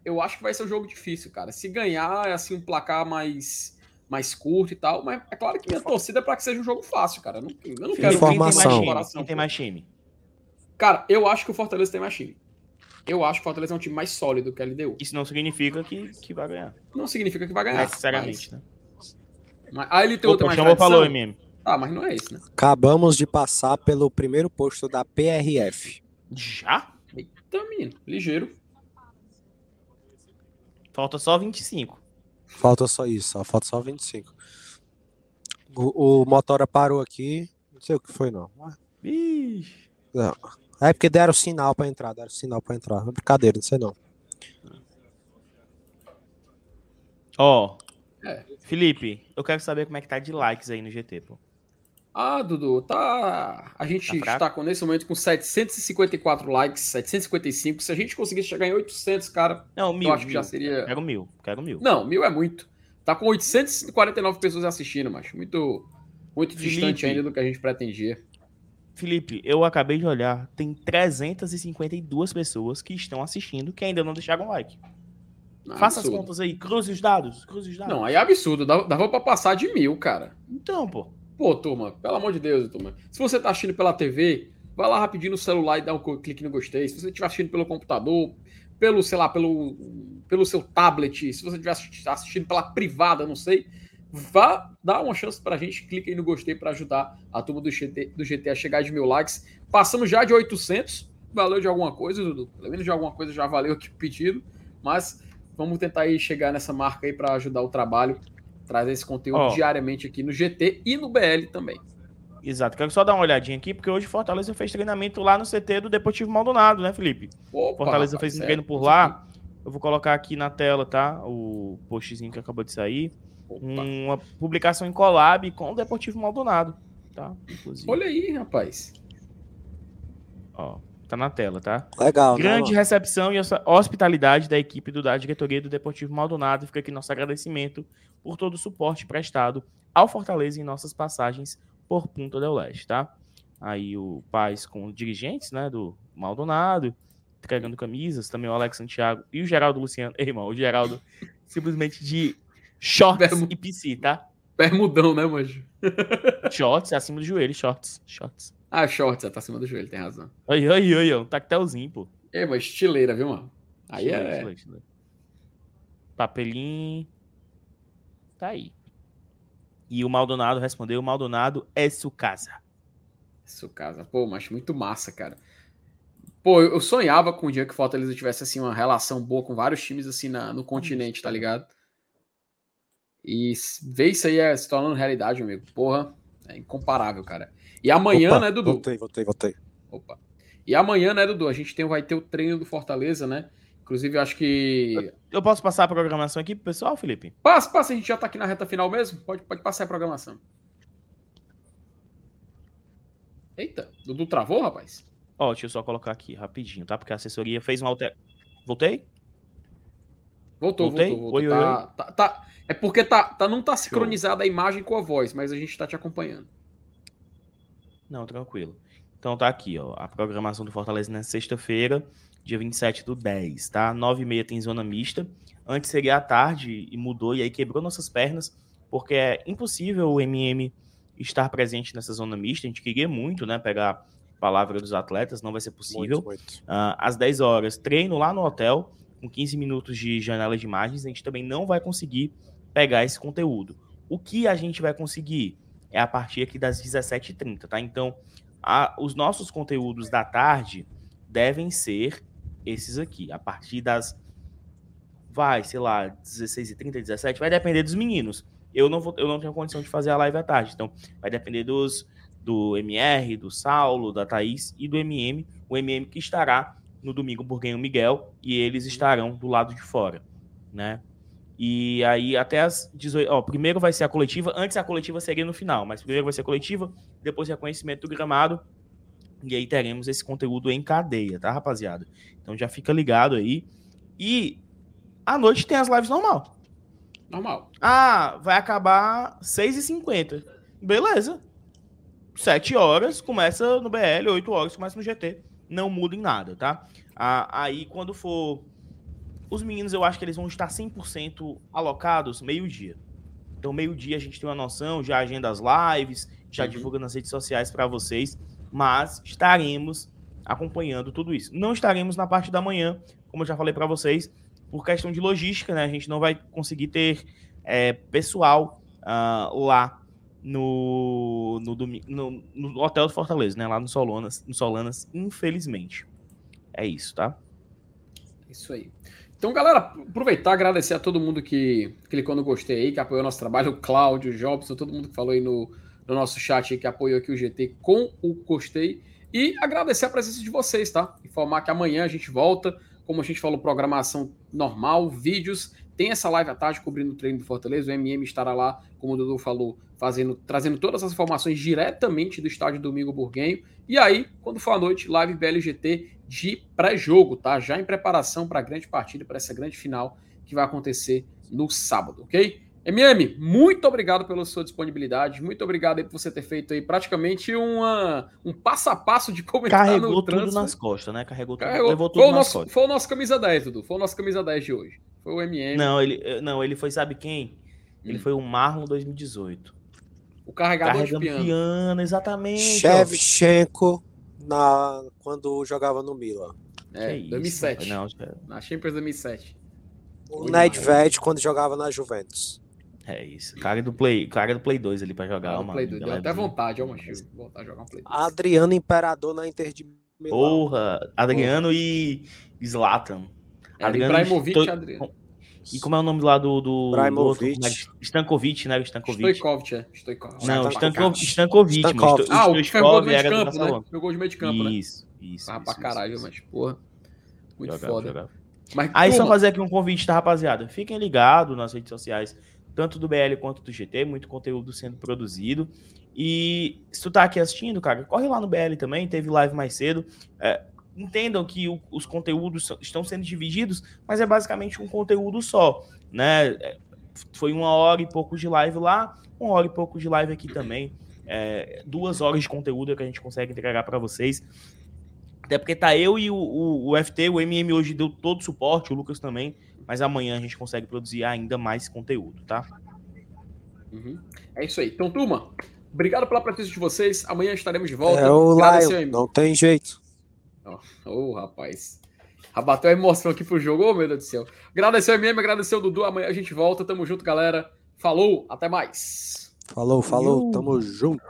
eu acho que vai ser um jogo difícil, cara. Se ganhar é assim um placar mais mais curto e tal, mas é claro que minha torcida é para que seja um jogo fácil, cara. Eu não, eu não quero Informação. Quem tem mais time? Quem tem mais time? Cara, eu acho que o Fortaleza tem mais time. Eu acho que o Fortaleza é um time mais sólido que a LDU. Isso não significa que, que vai ganhar. Não significa que vai ganhar. Necessariamente, né? Mas, a LTU tem mais chamou tradição. falou, MM. Ah, mas não é isso, né? Acabamos de passar pelo primeiro posto da PRF. Já? Eita, menino. Ligeiro. Falta só 25. Falta só isso, só falta só 25. O, o Motora parou aqui. Não sei o que foi, não. Ixi. Não. É porque deram sinal pra entrar, deram sinal pra entrar. É brincadeira, não sei não. Ó. É. Felipe, eu quero saber como é que tá de likes aí no GT, pô. Ah, Dudu, tá. A gente Tá está com, nesse momento com 754 likes, 755. Se a gente conseguisse chegar em 800, cara, Não, mil. eu acho que mil. já seria. Quero mil, quero mil. Não, mil é muito. Tá com 849 pessoas assistindo, mas muito, muito distante ainda do que a gente pretendia. Felipe, eu acabei de olhar, tem 352 pessoas que estão assistindo que ainda não deixaram like. Ah, Faça as absurdo. contas aí, cruze os dados, cruze os dados. Não, aí é absurdo. Dava, pra passar de mil, cara. Então, pô. Pô, turma, pelo amor de Deus, turma. Se você tá assistindo pela TV, vai lá rapidinho no celular e dá um clique no gostei. Se você estiver assistindo pelo computador, pelo, sei lá, pelo, pelo seu tablet, se você estiver assisti- assistindo pela privada, não sei, vá dar uma chance pra gente, clique aí no gostei pra ajudar a turma do GT, do GT a chegar de mil likes. Passamos já de 800, valeu de alguma coisa, Dudu. Pelo menos de alguma coisa já valeu aqui o pedido, mas vamos tentar aí chegar nessa marca aí pra ajudar o trabalho, trazer esse conteúdo Ó. diariamente aqui no GT e no BL também. Exato. Quero só dar uma olhadinha aqui, porque hoje Fortaleza fez treinamento lá no CT do Deportivo Maldonado, né, Felipe? Opa, Fortaleza fez um é, treino por lá. Eu vou colocar aqui na tela, tá? O postzinho que acabou de sair. Uma publicação em collab com o Deportivo Maldonado, tá? Inclusive. Olha aí, rapaz. Ó, tá na tela, tá? Legal, né, Grande mano? recepção e hosp- hospitalidade da equipe do, da diretoria do Deportivo Maldonado. Fica aqui nosso agradecimento por todo o suporte prestado ao Fortaleza em nossas passagens por Punta del Leste, tá? Aí o Paz com dirigentes, né, do Maldonado, entregando camisas, também o Alex Santiago e o Geraldo Luciano. Irmão, o Geraldo simplesmente de shorts e PC, tá? Bermudão, né, manjo? Shorts acima do joelho, shorts, shorts. Ah, shorts, é, tá acima do joelho, tem razão. Aí, aí, aí, ó, um tactelzinho, pô. É, mas estileira, viu, mano? Aí Estileira, é. estileira, estileira. Papelinho. Tá aí. E o Maldonado respondeu: Maldonado é sua casa. Isso, casa. Pô, mas muito massa, cara. Pô, eu sonhava com o dia que o Fortaleza tivesse, assim, uma relação boa com vários times, assim, na- no continente, tá ligado? E ver isso aí é se tornando realidade, meu amigo. Porra, é incomparável, cara. E amanhã, Opa, né, Dudu? Voltei, voltei, voltei. Opa. E amanhã, né, Dudu? A gente tem, vai ter o treino do Fortaleza, né? Inclusive, eu acho que. Eu posso passar a programação aqui pro pessoal, Felipe? Passa, passa, a gente já tá aqui na reta final mesmo? Pode, pode passar a programação. Eita, Dudu travou, rapaz? Ó, deixa eu só colocar aqui rapidinho, tá? Porque a assessoria fez uma alter... Voltei? Voltou, Voltei? voltou, voltou. Oi, oi, tá, oi. tá- tá- é porque tá, tá, não tá sincronizada a imagem com a voz, mas a gente tá te acompanhando. Não, tranquilo. Então tá aqui, ó. A programação do Fortaleza nessa sexta-feira, dia 27 do 10, tá? 9 e meia tem zona mista. Antes seria à tarde e mudou, e aí quebrou nossas pernas, porque é impossível o MM estar presente nessa zona mista. A gente queria muito, né? Pegar a palavra dos atletas, não vai ser possível. Muito, muito. Ah, às 10 horas, treino lá no hotel, com 15 minutos de janela de imagens. A gente também não vai conseguir pegar esse conteúdo. O que a gente vai conseguir é a partir aqui das 17h30, tá? Então, a- os nossos conteúdos da tarde devem ser esses aqui, a partir das. Vai, sei lá, 16h30, 17 vai depender dos meninos. Eu não, vou, eu não tenho condição de fazer a live à tarde, então vai depender dos do MR, do Saulo, da Thaís e do MM. O MM que estará no domingo por Ganho Miguel e eles estarão do lado de fora, né? E aí até as 18, ó, primeiro vai ser a coletiva, antes a coletiva seria no final, mas primeiro vai ser a coletiva, depois reconhecimento do gramado, e aí teremos esse conteúdo em cadeia, tá, rapaziada? Então já fica ligado aí. E à noite tem as lives normal. Normal. Ah, vai acabar 6h50. Beleza. 7 horas começa no BL, 8 horas começa no GT. Não muda em nada, tá? Ah, aí quando for. Os meninos, eu acho que eles vão estar 100% alocados meio-dia. Então, meio-dia a gente tem uma noção, já agenda as lives, já Uhum. divulga nas redes sociais para vocês, mas estaremos acompanhando tudo isso. Não estaremos na parte da manhã, como eu já falei para vocês, por questão de logística, né? A gente não vai conseguir ter é, pessoal ah, lá no, no, domi- no, no Hotel do Fortaleza, né? Lá no Solanas, no Solanas, infelizmente. É isso, tá? Isso aí. Então, galera, aproveitar agradecer a todo mundo que clicou no gostei aí, que apoiou nosso trabalho, o Cláudio, o Jobson, todo mundo que falou aí no, no nosso chat aí, que apoiou aqui o GT com o gostei. E agradecer a presença de vocês, tá? Informar que amanhã a gente volta, como a gente falou, programação normal, vídeos. Tem essa live à tarde cobrindo o treino do Fortaleza. O MM estará lá, como o Dudu falou, fazendo, trazendo todas as informações diretamente do estádio Domingo Burguenho. E aí, quando for à noite, live BLGT de pré-jogo, tá? Já em preparação para a grande partida, para essa grande final que vai acontecer no sábado, ok? MM, muito obrigado pela sua disponibilidade, muito obrigado aí por você ter feito aí praticamente uma, um passo a passo de como entrar Carregou no tudo nas costas, né? Carregou tudo, Carregou. levou Foi, tudo o nas nosso, costas. foi o nosso camisa 10, Dudu. Foi o nosso camisa 10 de hoje. Foi o MM. Não, ele, eh, não, ele foi, sabe quem? Ele foi o Marlon 2018. O carregador Carregando de piano. piano, exatamente. Shevchenko na, quando jogava no Milan. É, Que isso, 2007. Não, é- Na Champions 2007. O Nedved quando jogava na Juventus. É isso. Cara do Play, cara do Play 2 ali pra jogar, Ah, o mano. Play 2. Deu até Levezinho. vontade, ó, macho. Voltar a jogar um Play 2. Adriano Imperador na Inter de Milão. Porra, Adriano e Zlatan. É, Adriano Ibrahimovic e e Adriano. E como é o nome lá do. do do outro? Ibrahimovic. É que- Stankovic, né? O Stankovic. Stoikovich, é. Stoikovich. Não, Stankovic. Stankovic, Stankovic, Ah, o que fez gol Stoichkov do meio de era do campo, né? Foi gol de meio de campo, né? Isso, isso. Isso, pra isso, caralho, isso. mas, porra. Muito Jogava, foda. jogava. Mas, Aí só fazer aqui um convite, tá, rapaziada? Fiquem ligados nas redes sociais, tanto do BL quanto do GT, muito conteúdo sendo produzido. E se tu tá aqui assistindo, cara, corre lá no BL também, teve live mais cedo. É, entendam que o- os conteúdos estão sendo divididos, mas é basicamente um conteúdo só, né? É, Foi uma hora e pouco de live lá, uma hora e pouco de live aqui também. É, duas horas de conteúdo que a gente consegue entregar para vocês. Até porque tá eu e o, o, o FT, o MM hoje deu todo o suporte, o Lucas também, mas amanhã a gente consegue produzir ainda mais conteúdo, tá? Uhum. É isso aí. Então, turma, obrigado pela presença de vocês. Amanhã estaremos de volta. É o Lion, não tem jeito. Ô, rapaz. Abateu a emoção aqui pro jogo, ô meu Deus do céu. Agradecer ao MM, agradecer ao Dudu. Amanhã a gente volta. Tamo junto, galera. Falou, até mais. Falou, falou, tamo junto.